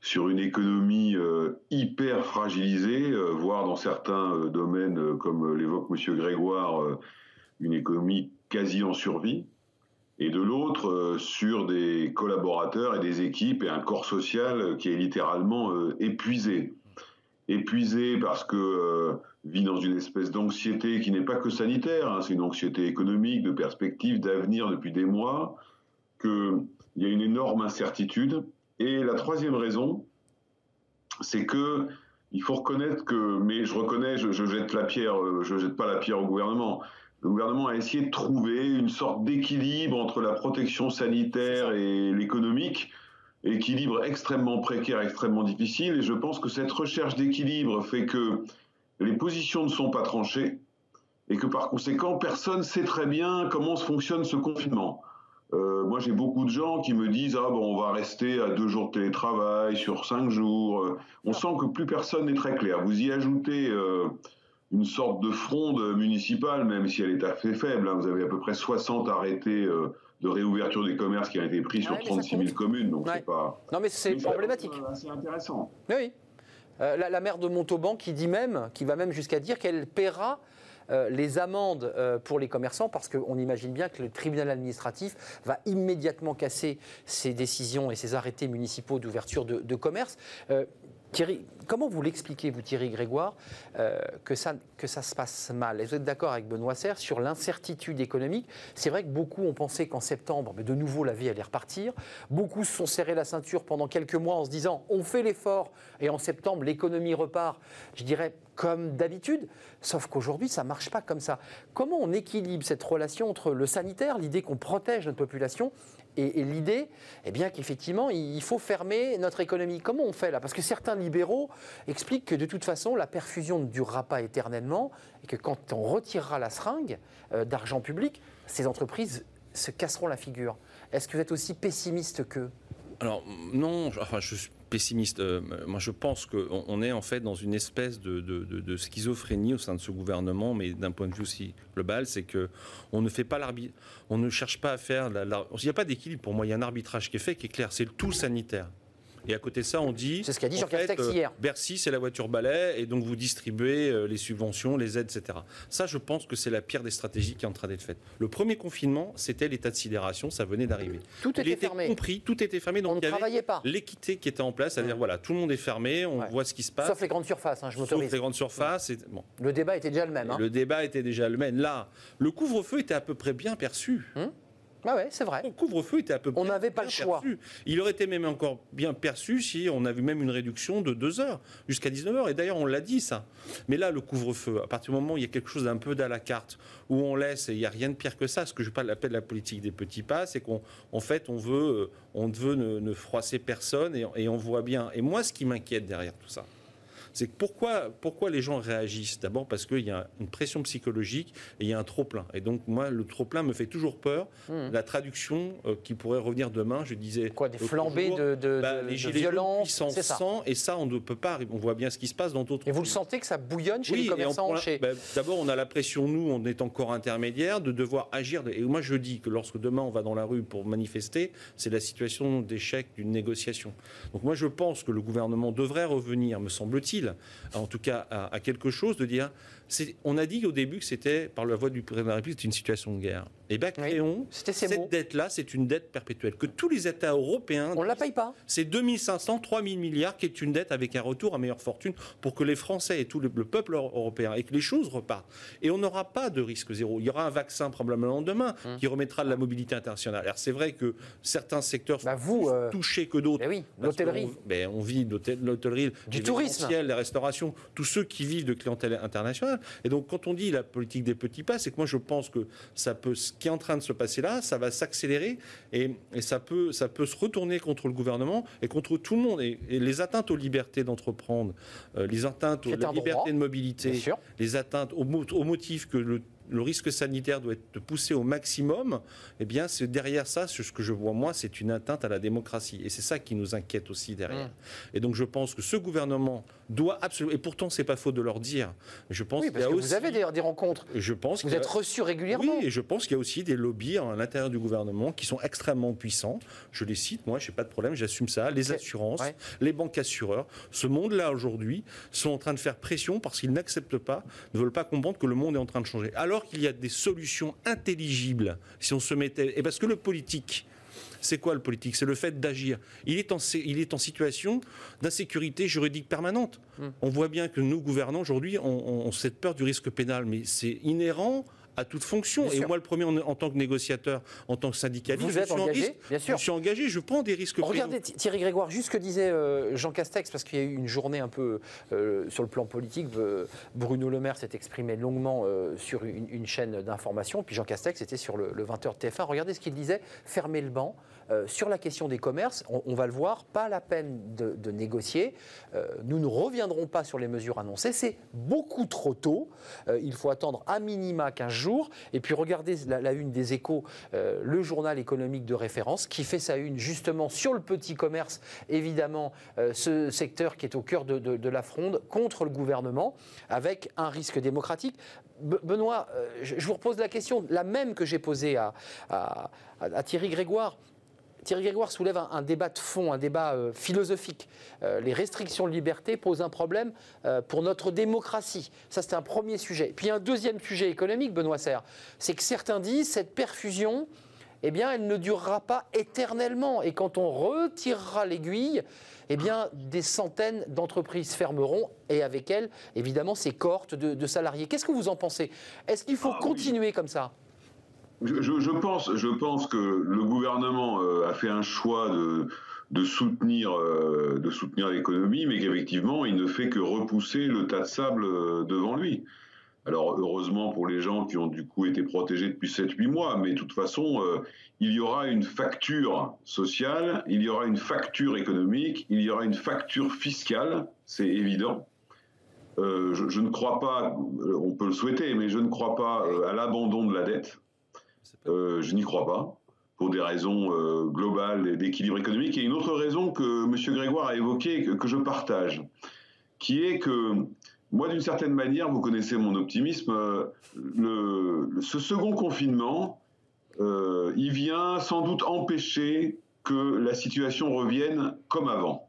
sur une économie euh, hyper fragilisée, euh, voire dans certains euh, domaines, comme l'évoque M. Grégoire, une économie quasi en survie, et de l'autre sur des collaborateurs et des équipes et un corps social qui est littéralement épuisé. Épuisé parce que vit dans une espèce d'anxiété qui n'est pas que sanitaire, hein, c'est une anxiété économique, de perspective, d'avenir depuis des mois, qu'il y a une énorme incertitude et la troisième raison, c'est que il faut reconnaître que, mais je reconnais, je, jette la pierre, euh, je jette pas la pierre au gouvernement. le gouvernement a essayé de trouver une sorte d'équilibre entre la protection sanitaire et l'économique, équilibre extrêmement précaire, extrêmement difficile, et je pense que cette recherche d'équilibre fait que les positions ne sont pas tranchées, et que par conséquent, personne ne sait très bien comment fonctionne ce confinement. Euh, moi, j'ai beaucoup de gens qui me disent ah bon, on va rester à deux jours de télétravail sur cinq jours. Euh, on sent que plus personne n'est très clair. Vous y ajoutez euh, une sorte de fronde municipale, même si elle est assez faible. Hein. Vous avez à peu près 60 arrêtés de réouverture des commerces qui ont été pris sur 36 000 communes. Donc c'est pas. Non, mais c'est problématique. C'est intéressant. Oui. La, la, maire de Montauban qui dit même, qui va même jusqu'à dire qu'elle paiera euh, les amendes euh, pour les commerçants, parce qu'on imagine bien que le tribunal administratif va immédiatement casser ces décisions et ces arrêtés municipaux d'ouverture de, commerce. Euh, Thierry, comment vous l'expliquez, vous Thierry Grégoire, que, ça, que ça se passe mal? Vous êtes d'accord avec Benoît Serre sur l'incertitude économique? C'est vrai que beaucoup ont pensé qu'en septembre, mais de nouveau, la vie allait repartir. Beaucoup se sont serrés la ceinture pendant quelques mois en se disant on fait l'effort et en septembre, l'économie repart, je dirais, comme d'habitude. Sauf qu'aujourd'hui, ça ne marche pas comme ça. Comment on équilibre cette relation entre le sanitaire, l'idée qu'on protège notre population, et, l'idée, eh qu'effectivement, il faut fermer notre économie? Comment on fait là? Parce que certains libéraux expliquent que de toute façon, la perfusion ne durera pas éternellement, et que quand on retirera la seringue euh, d'argent public, ces entreprises se casseront la figure. Est-ce que vous êtes aussi pessimiste qu'eux? Alors non, enfin je suis pessimiste. Euh, moi, je pense qu'on est en fait dans une espèce de, schizophrénie au sein de ce gouvernement, mais d'un point de vue aussi global, c'est que on ne fait pas l'arbitre, on ne cherche pas à faire. il n'y a pas d'équilibre pour moi. Il y a un arbitrage qui est fait, qui est clair. C'est le tout sanitaire. Et à côté de ça, on dit. C'est ce qu'a dit Jean Castex euh, hier. Bercy, c'est la voiture balai, et donc vous distribuez euh, les subventions, les aides, etc. Ça, je pense que c'est la pire des stratégies qui est en train d'être faite. Le premier confinement, c'était l'état de sidération, ça venait d'arriver. Tout était, fermé. compris, tout était fermé. Donc on ne travaillait pas. L'équité qui était en place, c'est-à-dire voilà, tout le monde est fermé, on voit ce qui se passe. Sauf les grandes surfaces, hein, je m'autorise. Sauf les grandes surfaces. bon. Le débat était déjà le même. Hein. Le débat était déjà le même. Là, le couvre-feu était à peu près bien perçu. Hum? Ah ouais, c'est vrai. Le couvre-feu était à peu près. On n'avait pas le choix. Il aurait été même encore bien perçu si on avait même une réduction de 2 heures jusqu'à 19 heures. Et d'ailleurs, on l'a dit ça. Mais là, le couvre-feu, à partir du moment où il y a quelque chose d'un peu d'à la carte, où on laisse, et il n'y a rien de pire que ça, ce que je de la politique des petits pas, c'est qu'en fait, on veut, on veut ne, froisser personne et, et on voit bien. Et moi, ce qui m'inquiète derrière tout ça, c'est pourquoi, pourquoi les gens réagissent? D'abord parce qu'il y a une pression psychologique et il y a un trop-plein. Et donc, moi, le trop-plein me fait toujours peur. Hmm. La traduction euh, qui pourrait revenir demain, je disais. Quoi, des flambées de, de, bah, de violence C'est ça. et ça, on ne peut pas. On voit bien ce qui se passe dans d'autres. Et vous le sentez que ça bouillonne chez les commerçants bah, D'abord, on a la pression, nous, on est encore intermédiaire, de devoir agir. Et moi, je dis que lorsque demain, on va dans la rue pour manifester, c'est la situation d'échec d'une négociation. Donc, moi, je pense que le gouvernement devrait revenir, me semble-t-il, en tout cas à, quelque chose, de dire, on a dit au début que c'était, par la voix du président de la République, une situation de guerre. Et eh bien, créons cette dette-là, c'est une dette perpétuelle. Que tous les États européens. On ne la paye pas. C'est 2500, 3000 milliards qui est une dette avec un retour à meilleure fortune pour que les Français et tout le, peuple européen et que les choses repartent. Et on n'aura pas de risque zéro. Il y aura un vaccin probablement demain hum. qui remettra de la mobilité internationale. Alors c'est vrai que certains secteurs sont bah, plus euh, touchés que d'autres. oui, l'hôtellerie. On, ben, on, vit l'hôtellerie, du tourisme, la restauration, tous ceux qui vivent de clientèle internationale. Et donc quand on dit la politique des petits pas, c'est que moi je pense que ça peut qui est en train de se passer là, ça va s'accélérer et, ça, peut, ça peut se retourner contre le gouvernement et contre tout le monde. Et, les atteintes aux libertés d'entreprendre, euh, les atteintes aux libertés de mobilité, les atteintes au, au motif que le le risque sanitaire doit être poussé au maximum, eh bien, c'est derrière ça, ce que je vois moi, c'est une atteinte à la démocratie. Et c'est ça qui nous inquiète aussi derrière. Mmh. Et donc, je pense que ce gouvernement doit absolument, et pourtant, c'est pas faux de leur dire. Je pense oui, parce que vous avez des, rencontres. Je pense vous êtes reçus régulièrement. Oui, et je pense qu'il y a aussi des lobbies à l'intérieur du gouvernement qui sont extrêmement puissants. Je les cite, moi, je n'ai pas de problème, j'assume ça. Les assurances, les banques assureurs, ce monde-là aujourd'hui sont en train de faire pression parce qu'ils n'acceptent pas, ne veulent pas comprendre que le monde est en train de changer. Alors qu'il y a des solutions intelligibles si on se mettait. Et parce que le politique, c'est quoi le politique? C'est le fait d'agir. Il, est en, il est en situation d'insécurité juridique permanente. Hmm. On voit bien que nous, gouvernants, aujourd'hui, on, on, cette peur du risque pénal, mais c'est inhérent à toute fonction. et moi, le premier, en, tant que négociateur, en tant que syndicaliste, Vous je, êtes suis engagé, bien sûr. je suis engagé, je prends des risques. Regardez Thierry Grégoire, juste ce que disait euh, Jean Castex, parce qu'il y a eu une journée un peu euh, sur le plan politique. Bruno Le Maire s'est exprimé longuement euh, sur une, chaîne d'information, puis Jean Castex était sur le, le 20h de TF1. Regardez ce qu'il disait, fermez le banc. Euh, sur la question des commerces, on, va le voir, pas la peine de, négocier. Euh, nous ne reviendrons pas sur les mesures annoncées. C'est beaucoup trop tôt. Euh, il faut attendre à minima 15 jours. Et puis regardez la, une des échos, le journal économique de référence, qui fait sa une justement sur le petit commerce, évidemment, ce secteur qui est au cœur de, la fronde contre le gouvernement, avec un risque démocratique. Benoît, je vous repose la question, la même que j'ai posée à Thierry Grégoire. Thierry Grégoire soulève un, débat de fond, un débat euh, philosophique. Euh, les restrictions de liberté posent un problème euh, pour notre démocratie. Ça, c'est un premier sujet. Puis un deuxième sujet économique, Benoît Serre, c'est que certains disent cette perfusion, eh bien, elle ne durera pas éternellement. Et quand on retirera l'aiguille, eh bien, des centaines d'entreprises fermeront et avec elles, évidemment, ces cohortes de, salariés. Qu'est-ce que vous en pensez? Est-ce qu'il faut ah continuer comme ça? Je, pense, je pense que le gouvernement euh, a fait un choix de, soutenir, euh, de soutenir l'économie, mais qu'effectivement, il ne fait que repousser le tas de sable euh, devant lui. Alors, heureusement pour les gens qui ont du coup été protégés depuis 7-8 mois, mais de toute façon, il y aura une facture sociale, il y aura une facture économique, il y aura une facture fiscale, c'est évident. je, ne crois pas, on peut le souhaiter, mais je ne crois pas à l'abandon de la dette. Euh, je n'y crois pas, pour des raisons euh, globales et d'équilibre économique. Et une autre raison que M. Grégoire a évoquée, que, que, je partage, qui est que moi, d'une certaine manière, vous connaissez mon optimisme, euh, le, ce second confinement, il vient sans doute empêcher que la situation revienne comme avant.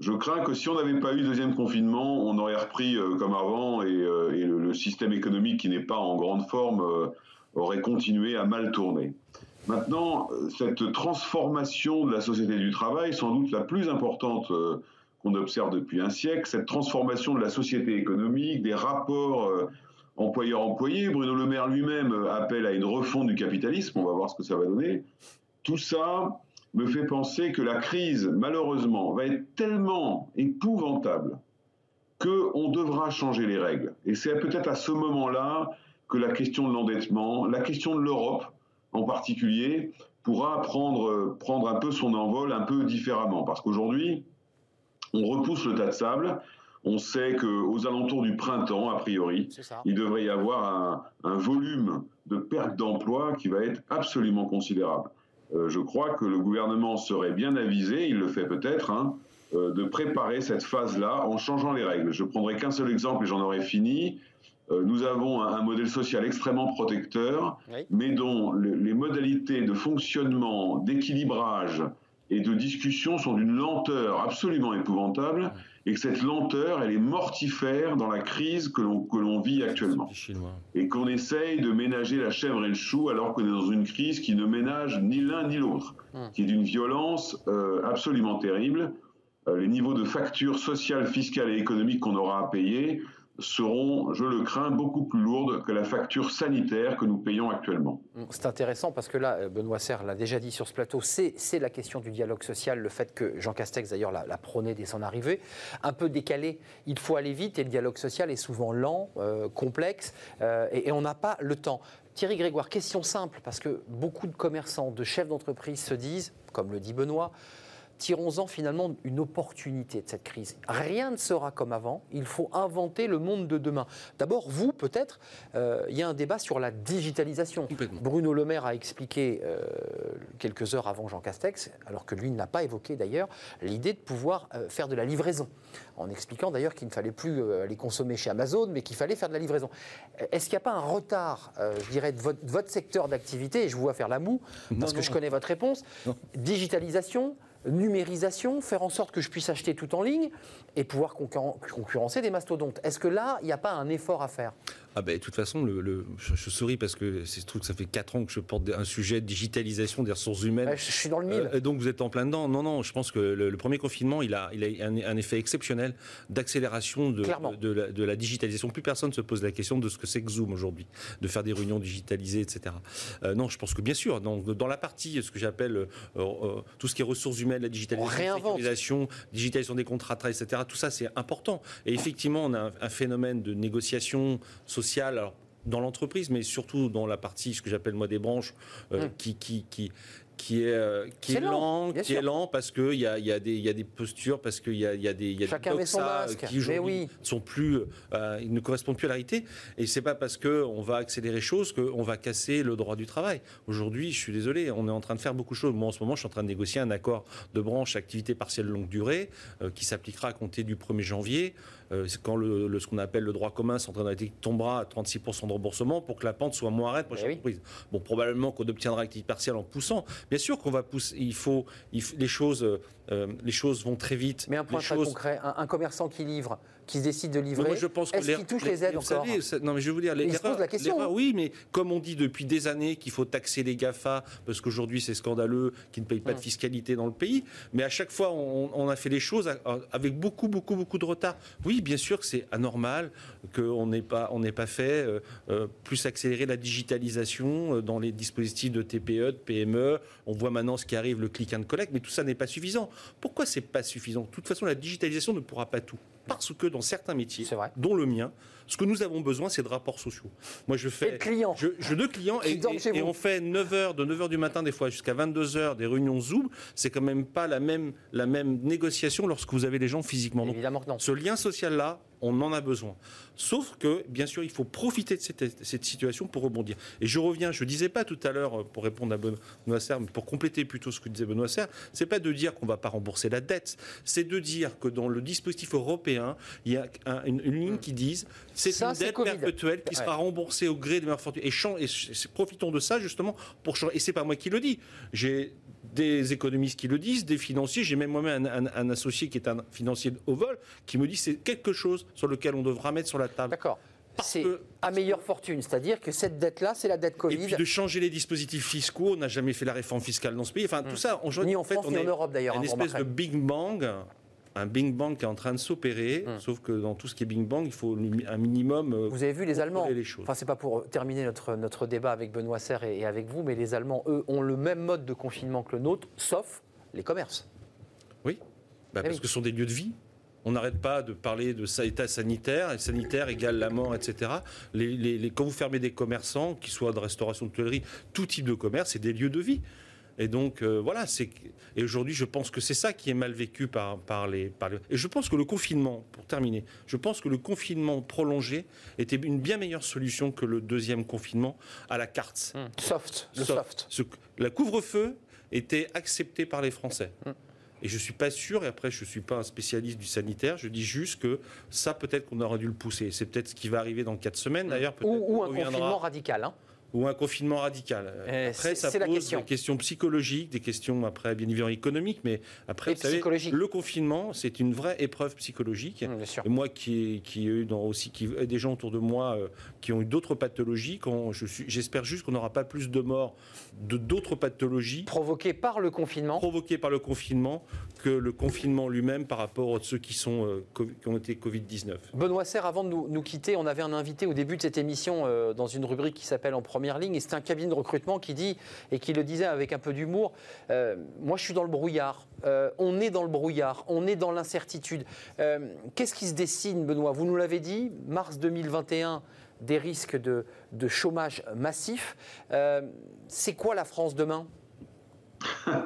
Je crains que si on n'avait pas eu deuxième confinement, on aurait repris comme avant et, le, le, système économique qui n'est pas en grande forme aurait continué à mal tourner. Maintenant, cette transformation de la société du travail, sans doute la plus importante euh, qu'on observe depuis un siècle, cette transformation de la société économique, des rapports euh, employeur-employé, Bruno Le Maire lui-même euh, appelle à une refonte du capitalisme, on va voir ce que ça va donner. Tout ça me fait penser que la crise, malheureusement, va être tellement épouvantable qu'on devra changer les règles. Et c'est peut-être à ce moment-là que la question de l'endettement, la question de l'Europe en particulier, pourra prendre, prendre un peu son envol un peu différemment. Parce qu'aujourd'hui, on repousse le tas de sable. On sait qu'aux alentours du printemps, a priori, il devrait y avoir un, volume de perte d'emploi qui va être absolument considérable. Euh, je crois que le gouvernement serait bien avisé, il le fait peut-être, hein, euh, de préparer cette phase-là en changeant les règles. Je prendrai qu'un seul exemple et j'en aurai fini. Euh, nous avons un, modèle social extrêmement protecteur, mais dont les modalités de fonctionnement, d'équilibrage et de discussion sont d'une lenteur absolument épouvantable, et que cette lenteur, elle est mortifère dans la crise que l'on vit actuellement. Et qu'on essaye de ménager la chèvre et le chou alors qu'on est dans une crise qui ne ménage ni l'un ni l'autre, qui est d'une violence euh, absolument terrible. Euh, les niveaux de factures sociales, fiscales et économiques qu'on aura à payer seront, je le crains, beaucoup plus lourdes que la facture sanitaire que nous payons actuellement. C'est intéressant parce que là, Benoît Serre l'a déjà dit sur ce plateau, c'est la question du dialogue social, le fait que Jean Castex d'ailleurs l'a prôné dès son arrivée, un peu décalé, il faut aller vite et le dialogue social est souvent lent, euh, complexe euh, et on n'a pas le temps. Thierry Grégoire, question simple, parce que beaucoup de commerçants, de chefs d'entreprise se disent, comme le dit Benoît, tirons-en finalement une opportunité de cette crise. Rien ne sera comme avant, il faut inventer le monde de demain. D'abord, vous, peut-être, euh, il y a un débat sur la digitalisation. Bruno Le Maire a expliqué euh, quelques heures avant Jean Castex, alors que lui n'a pas évoqué d'ailleurs, l'idée de pouvoir euh, faire de la livraison, en expliquant d'ailleurs qu'il ne fallait plus aller consommer chez Amazon, mais qu'il fallait faire de la livraison. Est-ce qu'il n'y a pas un retard, je dirais, de votre, secteur d'activité, et je vous vois faire la moue, parce que je connais votre réponse, digitalisation numérisation, faire en sorte que je puisse acheter tout en ligne et pouvoir concurrencer des mastodontes. Est-ce que là, il n'y a pas un effort à faire? Ah ben, de toute façon, le, je, souris parce que c'est trouve que ça fait 4 ans que je porte un sujet de digitalisation des ressources humaines. je suis dans le mille. Euh, donc vous êtes en plein dedans. Non, non, je pense que le, premier confinement, il a, il a un, effet exceptionnel d'accélération de, de, la, digitalisation. Plus personne ne se pose la question de ce que c'est que Zoom aujourd'hui, de faire des réunions digitalisées, etc. Euh, non, je pense que bien sûr, dans, dans la partie, ce que j'appelle euh, tout ce qui est ressources humaines, la digitalisation, digitalisation des contrats, etc., tout ça c'est important. Et effectivement, on a un, phénomène de négociation sociale. Alors, dans l'entreprise, mais surtout dans la partie, ce que j'appelle moi des branches, hum. qui, qui, qui, qui est, euh, qui est, lent, qui est lent parce qu'il y a, y, a des, y a des postures, parce qu'il y a, y a des, y a Chacun des qui aujourd'hui sont plus, euh, ils ne correspondent plus à la réalité. Et c'est pas parce qu'on va accélérer choses qu'on va casser le droit du travail. Aujourd'hui, je suis désolé, on est en train de faire beaucoup de choses. Moi, en ce moment, je suis en train de négocier un accord de branche activité partielle longue durée euh, qui s'appliquera à compter du 1er janvier. Euh, quand le, ce qu'on appelle le droit commun tombera à 36% de remboursement pour que la pente soit moins raide pour chaque entreprise. Bon, probablement qu'on obtiendra activité partielle en poussant. Bien sûr qu'on va pousser. Il faut, les choses, euh, les choses vont très vite. Mais un point très concret, un, commerçant qui livre qui se décide de livrer, est-ce qu'il touche les, aides encore Non, mais je veux dire, les il se pose la question. Hein. oui, mais comme on dit depuis des années qu'il faut taxer les GAFA, parce qu'aujourd'hui c'est scandaleux, qu'ils ne payent pas de hum. fiscalité dans le pays, mais à chaque fois on, a fait les choses avec beaucoup, beaucoup, beaucoup de retard. Oui, bien sûr que c'est anormal qu'on n'ait pas, on pas fait euh, euh, plus accélérer la digitalisation euh, dans les dispositifs de TPE, de PME. On voit maintenant ce qui arrive, le click and collect, mais tout ça n'est pas suffisant. Pourquoi c'est pas suffisant? De toute façon, la digitalisation ne pourra pas tout. Parce que dans certains métiers, dont le mien, ce que nous avons besoin, c'est de rapports sociaux. Moi, je fais. Et de clients. Je, je de clients et, et, on fait 9h, de 9h du matin, des fois, jusqu'à 22h, des réunions Zoom. C'est quand même pas la même, la même négociation lorsque vous avez les gens physiquement. Évidemment que non. Ce lien social-là, on en a besoin. Sauf que, bien sûr, il faut profiter de cette, situation pour rebondir. Et je reviens, je ne disais pas tout à l'heure, euh, pour répondre à Benoît Serre, mais pour compléter plutôt ce que disait Benoît Serre, c'est pas de dire qu'on ne va pas rembourser la dette, c'est de dire que dans le dispositif européen, il y a une, ligne qui dise c'est une dette perpétuelle qui sera remboursée au gré des meilleures fortunes. Et, et, profitons de ça justement pour changer. Et c'est pas moi qui le dis. J'ai des économistes qui le disent, des financiers. J'ai même moi-même un, associé qui est un financier au vol qui me dit c'est quelque chose sur lequel on devra mettre sur la table. D'accord. C'est à meilleure fortune, c'est-à-dire que cette dette-là, c'est la dette Covid. Et puis de changer les dispositifs fiscaux, on n'a jamais fait la réforme fiscale dans ce pays. Enfin, tout hmm. ça, on, ni en, fait, on ni en Europe d'ailleurs. Une hein, espèce de Big Bang un Bing Bang qui est en train de s'opérer, hmm. sauf que dans tout ce qui est Bing Bang, il faut un minimum. Euh, vous avez vu les Allemands les choses. Enfin, c'est pas pour terminer notre, notre débat avec Benoît Serre et, avec vous, mais les Allemands, eux, ont le même mode de confinement que le nôtre, sauf les commerces. Oui, bah, eh parce que ce sont des lieux de vie. On n'arrête pas de parler de état sanitaire, et sanitaire égale la mort, etc. Les, quand vous fermez des commerçants, qu'ils soient de restauration, de tuilerie, tout type de commerce, c'est des lieux de vie. Et donc, euh, voilà, c'est. Et aujourd'hui, je pense que c'est ça qui est mal vécu par, par, les, par Et je pense que le confinement, pour terminer, je pense que le confinement prolongé était une bien meilleure solution que le deuxième confinement à la carte. Hum. Soft, le soft. la couvre-feu était accepté par les Français. Hum. Et je ne suis pas sûr, et après je ne suis pas un spécialiste du sanitaire, je dis juste que ça peut-être qu'on aurait dû le pousser. C'est peut-être ce qui va arriver dans quatre semaines d'ailleurs. Ou, ou un confinement radical. Hein ou un confinement radical. Eh, après, ça pose des questions psychologiques, des questions après bien évidemment économiques, mais après, vous savez, le confinement, c'est une vraie épreuve psychologique. Mmh, et moi, qui, qui ai eu dans, aussi qui, des gens autour de moi euh, qui ont eu d'autres pathologies, quand je suis, j'espère juste qu'on n'aura pas plus de morts de d'autres pathologies provoquées par le confinement, provoquées par le confinement, que le confinement lui-même par rapport à ceux qui sont euh, qui ont été Covid 19. Benoît Serre, avant de nous, nous, quitter, on avait un invité au début de cette émission euh, dans une rubrique qui s'appelle En premier ligne. Et c'est un cabinet de recrutement qui dit, et qui le disait avec un peu d'humour, euh, moi je suis dans le brouillard. Euh, on est dans le brouillard, on est dans l'incertitude. Euh, qu'est-ce qui se dessine, Benoît? Vous nous l'avez dit, mars 2021, des risques de, chômage massif. c'est quoi la France demain?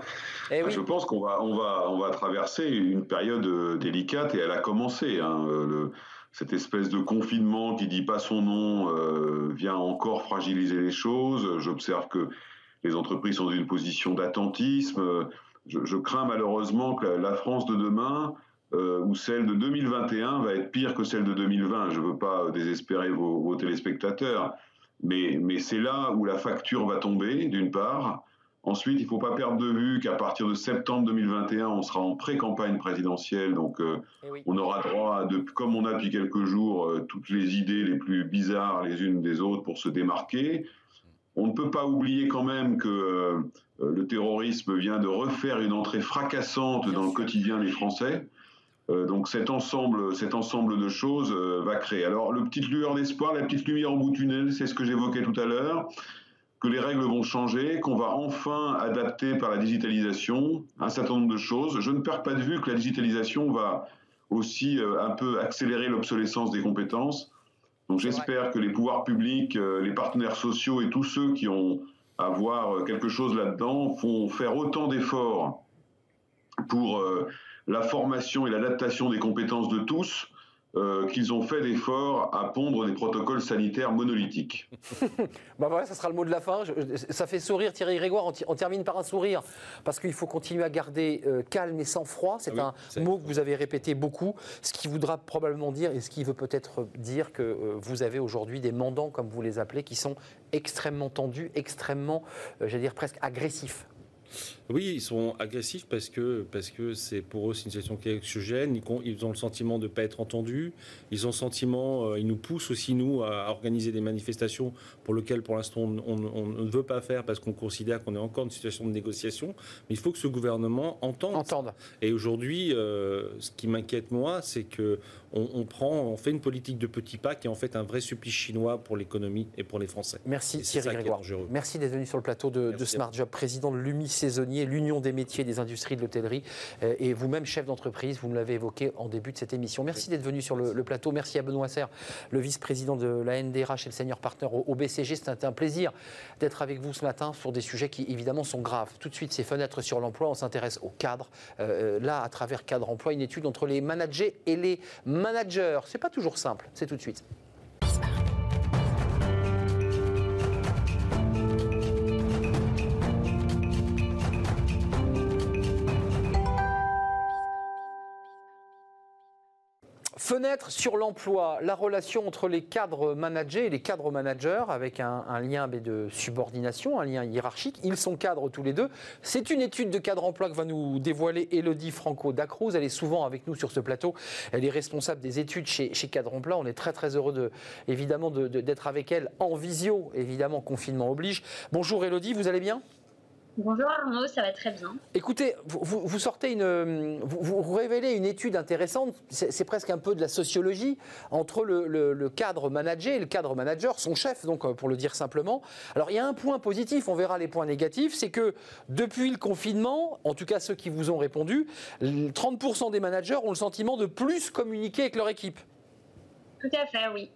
Eh Je pense qu'on va, on va, on va traverser une période délicate et elle a commencé. Hein, le, cette espèce de confinement qui dit pas son nom euh, vient encore fragiliser les choses. J'observe que les entreprises sont dans une position d'attentisme. Je, crains malheureusement que la, France de demain euh, ou celle de 2021 va être pire que celle de 2020. Je ne veux pas désespérer vos, téléspectateurs, mais, mais c'est là où la facture va tomber, d'une part. Ensuite, il ne faut pas perdre de vue qu'à partir de septembre 2021, on sera en pré-campagne présidentielle. Donc, euh, eh on aura droit, de, comme on a depuis quelques jours, euh, toutes les idées les plus bizarres les unes des autres pour se démarquer. On ne peut pas oublier quand même que euh, le terrorisme vient de refaire une entrée fracassante dans le quotidien des Français. donc cet ensemble, cet ensemble de choses va créer. Alors, le petite lueur d'espoir, la petite lumière au bout du tunnel, c'est ce que j'évoquais tout à l'heure que les règles vont changer, qu'on va enfin adapter par la digitalisation un certain nombre de choses. Je ne perds pas de vue que la digitalisation va aussi euh, un peu accélérer l'obsolescence des compétences. Donc j'espère que les pouvoirs publics, euh, les partenaires sociaux et tous ceux qui ont à voir euh, quelque chose là-dedans font faire autant d'efforts pour la formation et l'adaptation des compétences de tous euh, qu'ils ont fait d'efforts à pondre des protocoles sanitaires monolithiques. bah voilà, ça sera le mot de la fin. ça fait sourire Thierry Grégoire. On, termine par un sourire parce qu'il faut continuer à garder euh, calme et sang-froid. C'est ah un mot que vous avez répété beaucoup, ce qui voudra probablement dire et ce qui veut peut-être dire que euh, vous avez aujourd'hui des mandants, comme vous les appelez, qui sont extrêmement tendus, extrêmement, j'allais dire presque agressifs. Oui, ils sont agressifs parce que parce que c'est pour eux c'est une situation qui est anxiogène. Ils, ont le sentiment de ne pas être entendus. Ils ont le sentiment, euh, ils nous poussent aussi nous à, organiser des manifestations pour lesquelles pour l'instant on, ne veut pas faire parce qu'on considère qu'on est encore dans une situation de négociation. Mais il faut que ce gouvernement entende. entende. Et aujourd'hui, euh, ce qui m'inquiète moi, c'est que on, prend, on fait une politique de petits pas qui est en fait un vrai supplice chinois pour l'économie et pour les Français. Merci Thierry Grégoire. Merci d'être venu sur le plateau de, de Smart Job, président de l'UMI saisonnier l'Union des métiers des industries de l'hôtellerie, euh, et vous-même chef d'entreprise, vous me l'avez évoqué en début de cette émission. Merci d'être venu sur le, plateau. Merci à Benoît Serre, le vice-président de la NDRH et le senior partner au, BCG. C'était un plaisir d'être avec vous ce matin sur des sujets qui évidemment sont graves. Tout de suite, ces fenêtres sur l'emploi, on s'intéresse au cadre. Euh, là, à travers cadre emploi, une étude entre les managers et les managers. C'est pas toujours simple. C'est tout de suite. Fenêtre sur l'emploi, la relation entre les cadres managers et les cadres managers avec un, lien de subordination, un lien hiérarchique. Ils sont cadres tous les deux. C'est une étude de cadre emploi que va nous dévoiler Elodie Franco Dacruz. Elle est souvent avec nous sur ce plateau. Elle est responsable des études chez, Cadre Emploi. On est très très heureux de, évidemment d'être avec elle en visio. Évidemment, confinement oblige. Bonjour Elodie, vous allez bien? Bonjour Arnaud, ça va très bien. Écoutez, vous, sortez une, vous, révélez une étude intéressante. C'est presque un peu de la sociologie entre le, cadre manager et le cadre manager, son chef, donc euh, pour le dire simplement. Alors il y a un point positif, on verra les points négatifs, c'est que depuis le confinement, en tout cas ceux qui vous ont répondu, 30% des managers ont le sentiment de plus communiquer avec leur équipe. Tout à fait, oui.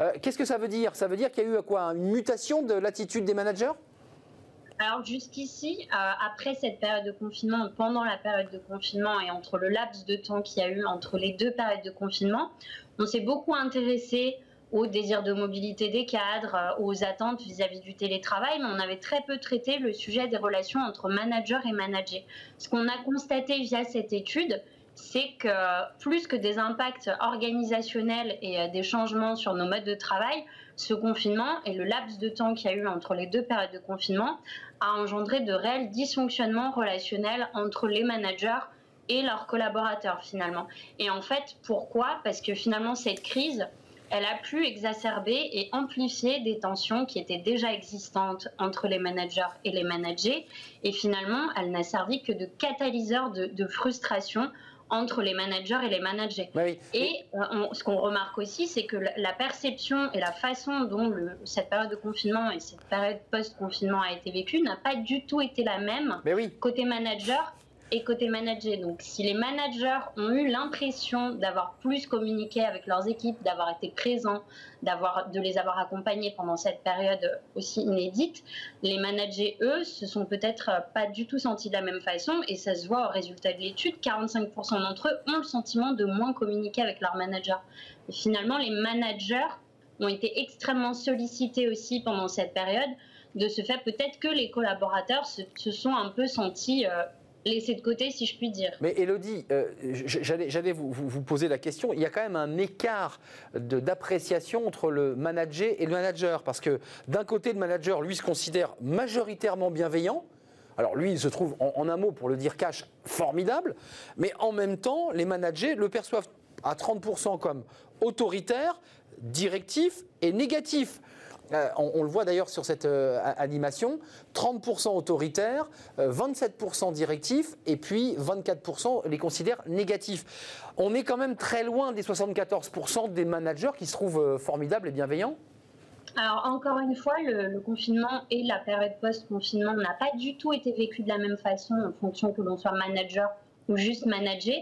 Euh, qu'est-ce que ça veut dire? Ça veut dire qu'il y a eu quoi Une mutation de l'attitude des managers? Alors jusqu'ici, euh, après cette période de confinement, pendant la période de confinement et entre le laps de temps qu'il y a eu entre les deux périodes de confinement, on s'est beaucoup intéressé au désir de mobilité des cadres, euh, aux attentes vis-à-vis du télétravail, mais on avait très peu traité le sujet des relations entre manager et manager. Ce qu'on a constaté via cette étude, c'est que plus que des impacts organisationnels et euh, des changements sur nos modes de travail, ce confinement et le laps de temps qu'il y a eu entre les deux périodes de confinement a engendré de réels dysfonctionnements relationnels entre les managers et leurs collaborateurs finalement. Et en fait, pourquoi? Parce que finalement, cette crise, elle a pu exacerber et amplifier des tensions qui étaient déjà existantes entre les managers et les managers. Et finalement, elle n'a servi que de catalyseur de, frustration entre les managers et les managers. Et euh, ce qu'on remarque aussi, c'est que la perception et la façon dont le, cette période de confinement et cette période post-confinement a été vécue n'a pas du tout été la même côté manager et côté manager. Donc, si les managers ont eu l'impression d'avoir plus communiqué avec leurs équipes, d'avoir été présents, d'avoir, de les avoir accompagnés pendant cette période aussi inédite, les managers, eux, se sont peut-être pas du tout sentis de la même façon et ça se voit au résultat de l'étude. 45% d'entre eux ont le sentiment de moins communiquer avec leurs managers. Finalement, les managers ont été extrêmement sollicités aussi pendant cette période. De ce fait, peut-être que les collaborateurs se, sont un peu sentis euh, laissé de côté, si je puis dire. Mais Elodie, euh, j'allais vous, poser la question. Il y a quand même un écart d'appréciation entre le manager et le manager. Parce que d'un côté, le manager, lui, se considère majoritairement bienveillant. alors lui, il se trouve, en, un mot, pour le dire cash, formidable, mais en même temps, les managers le perçoivent à 30% comme autoritaire, directif et négatif. Euh, on, le voit d'ailleurs sur cette euh, animation, 30% autoritaire, 27% euh, directif et puis 24% les considèrent négatifs. On est quand même très loin des 74% des managers qui se trouvent formidables et bienveillants. Alors encore une fois, le, confinement et la période post-confinement n'a pas du tout été vécu de la même façon en fonction que l'on soit manager ou juste manager.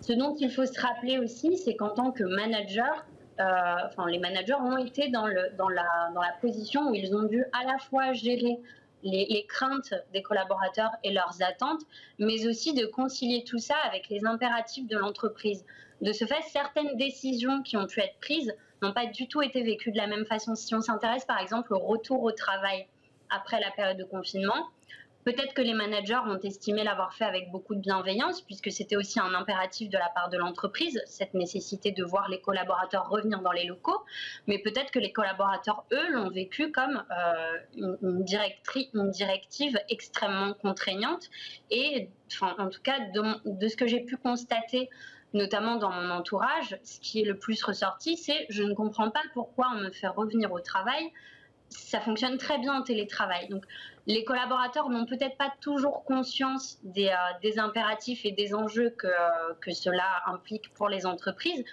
Ce dont il faut se rappeler aussi, c'est qu'en tant que manager, enfin les managers ont été dans, le, dans, la, dans la position où ils ont dû à la fois gérer les, les, craintes des collaborateurs et leurs attentes, mais aussi de concilier tout ça avec les impératifs de l'entreprise. De ce fait, certaines décisions qui ont pu être prises n'ont pas du tout été vécues de la même façon. Si on s'intéresse par exemple au retour au travail après la période de confinement, Peut-être que les managers ont estimé l'avoir fait avec beaucoup de bienveillance, puisque c'était aussi un impératif de la part de l'entreprise, cette nécessité de voir les collaborateurs revenir dans les locaux. Mais peut-être que les collaborateurs, eux, l'ont vécu comme euh, une, directive extrêmement contraignante. Et en tout cas, de ce que j'ai pu constater notamment dans mon entourage, ce qui est le plus ressorti, c'est je ne comprends pas pourquoi on me fait revenir au travail. Ça fonctionne très bien en télétravail. Donc, les collaborateurs n'ont peut-être pas toujours conscience des, euh, impératifs et des enjeux que, que, cela implique pour les entreprises.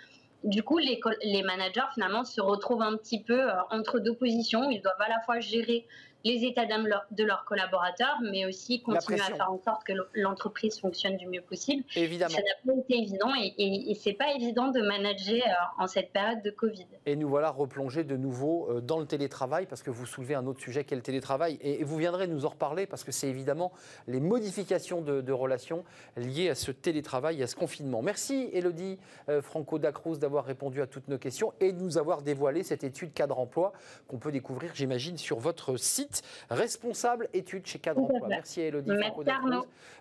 Du coup, les, les managers, finalement, se retrouvent un petit peu euh, entre deux positions. Ils doivent à la fois gérer les états d'âme de leurs collaborateurs, mais aussi continuer à faire en sorte que l'entreprise fonctionne du mieux possible. Évidemment. Ça n'a pas été évident et, et, c'est pas évident de manager euh, en cette période de Covid. Et nous voilà replongés de nouveau euh, dans le télétravail parce que vous soulevez un autre sujet qui est le télétravail et, vous viendrez nous en reparler parce que c'est évidemment les modifications de, relations liées à ce télétravail et à ce confinement. Merci Elodie euh, Franco Dacruz d'avoir répondu à toutes nos questions et de nous avoir dévoilé cette étude cadre emploi qu'on peut découvrir, j'imagine, sur votre site responsable études chez Cadre Emploi. Merci à Elodie Merci,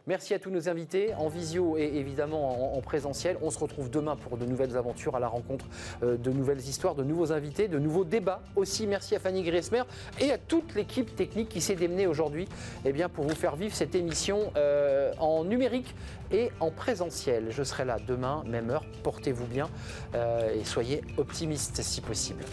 Merci à tous nos invités en visio et évidemment en, présentiel. On se retrouve demain pour de nouvelles aventures à la rencontre euh, de nouvelles histoires, de nouveaux invités, de nouveaux débats aussi. Merci à Fanny Griesmer et à toute l'équipe technique qui s'est démenée aujourd'hui eh bien, pour vous faire vivre cette émission euh, en numérique et en présentiel. Je serai là demain, même heure. Portez-vous bien euh, et soyez optimistes si possible.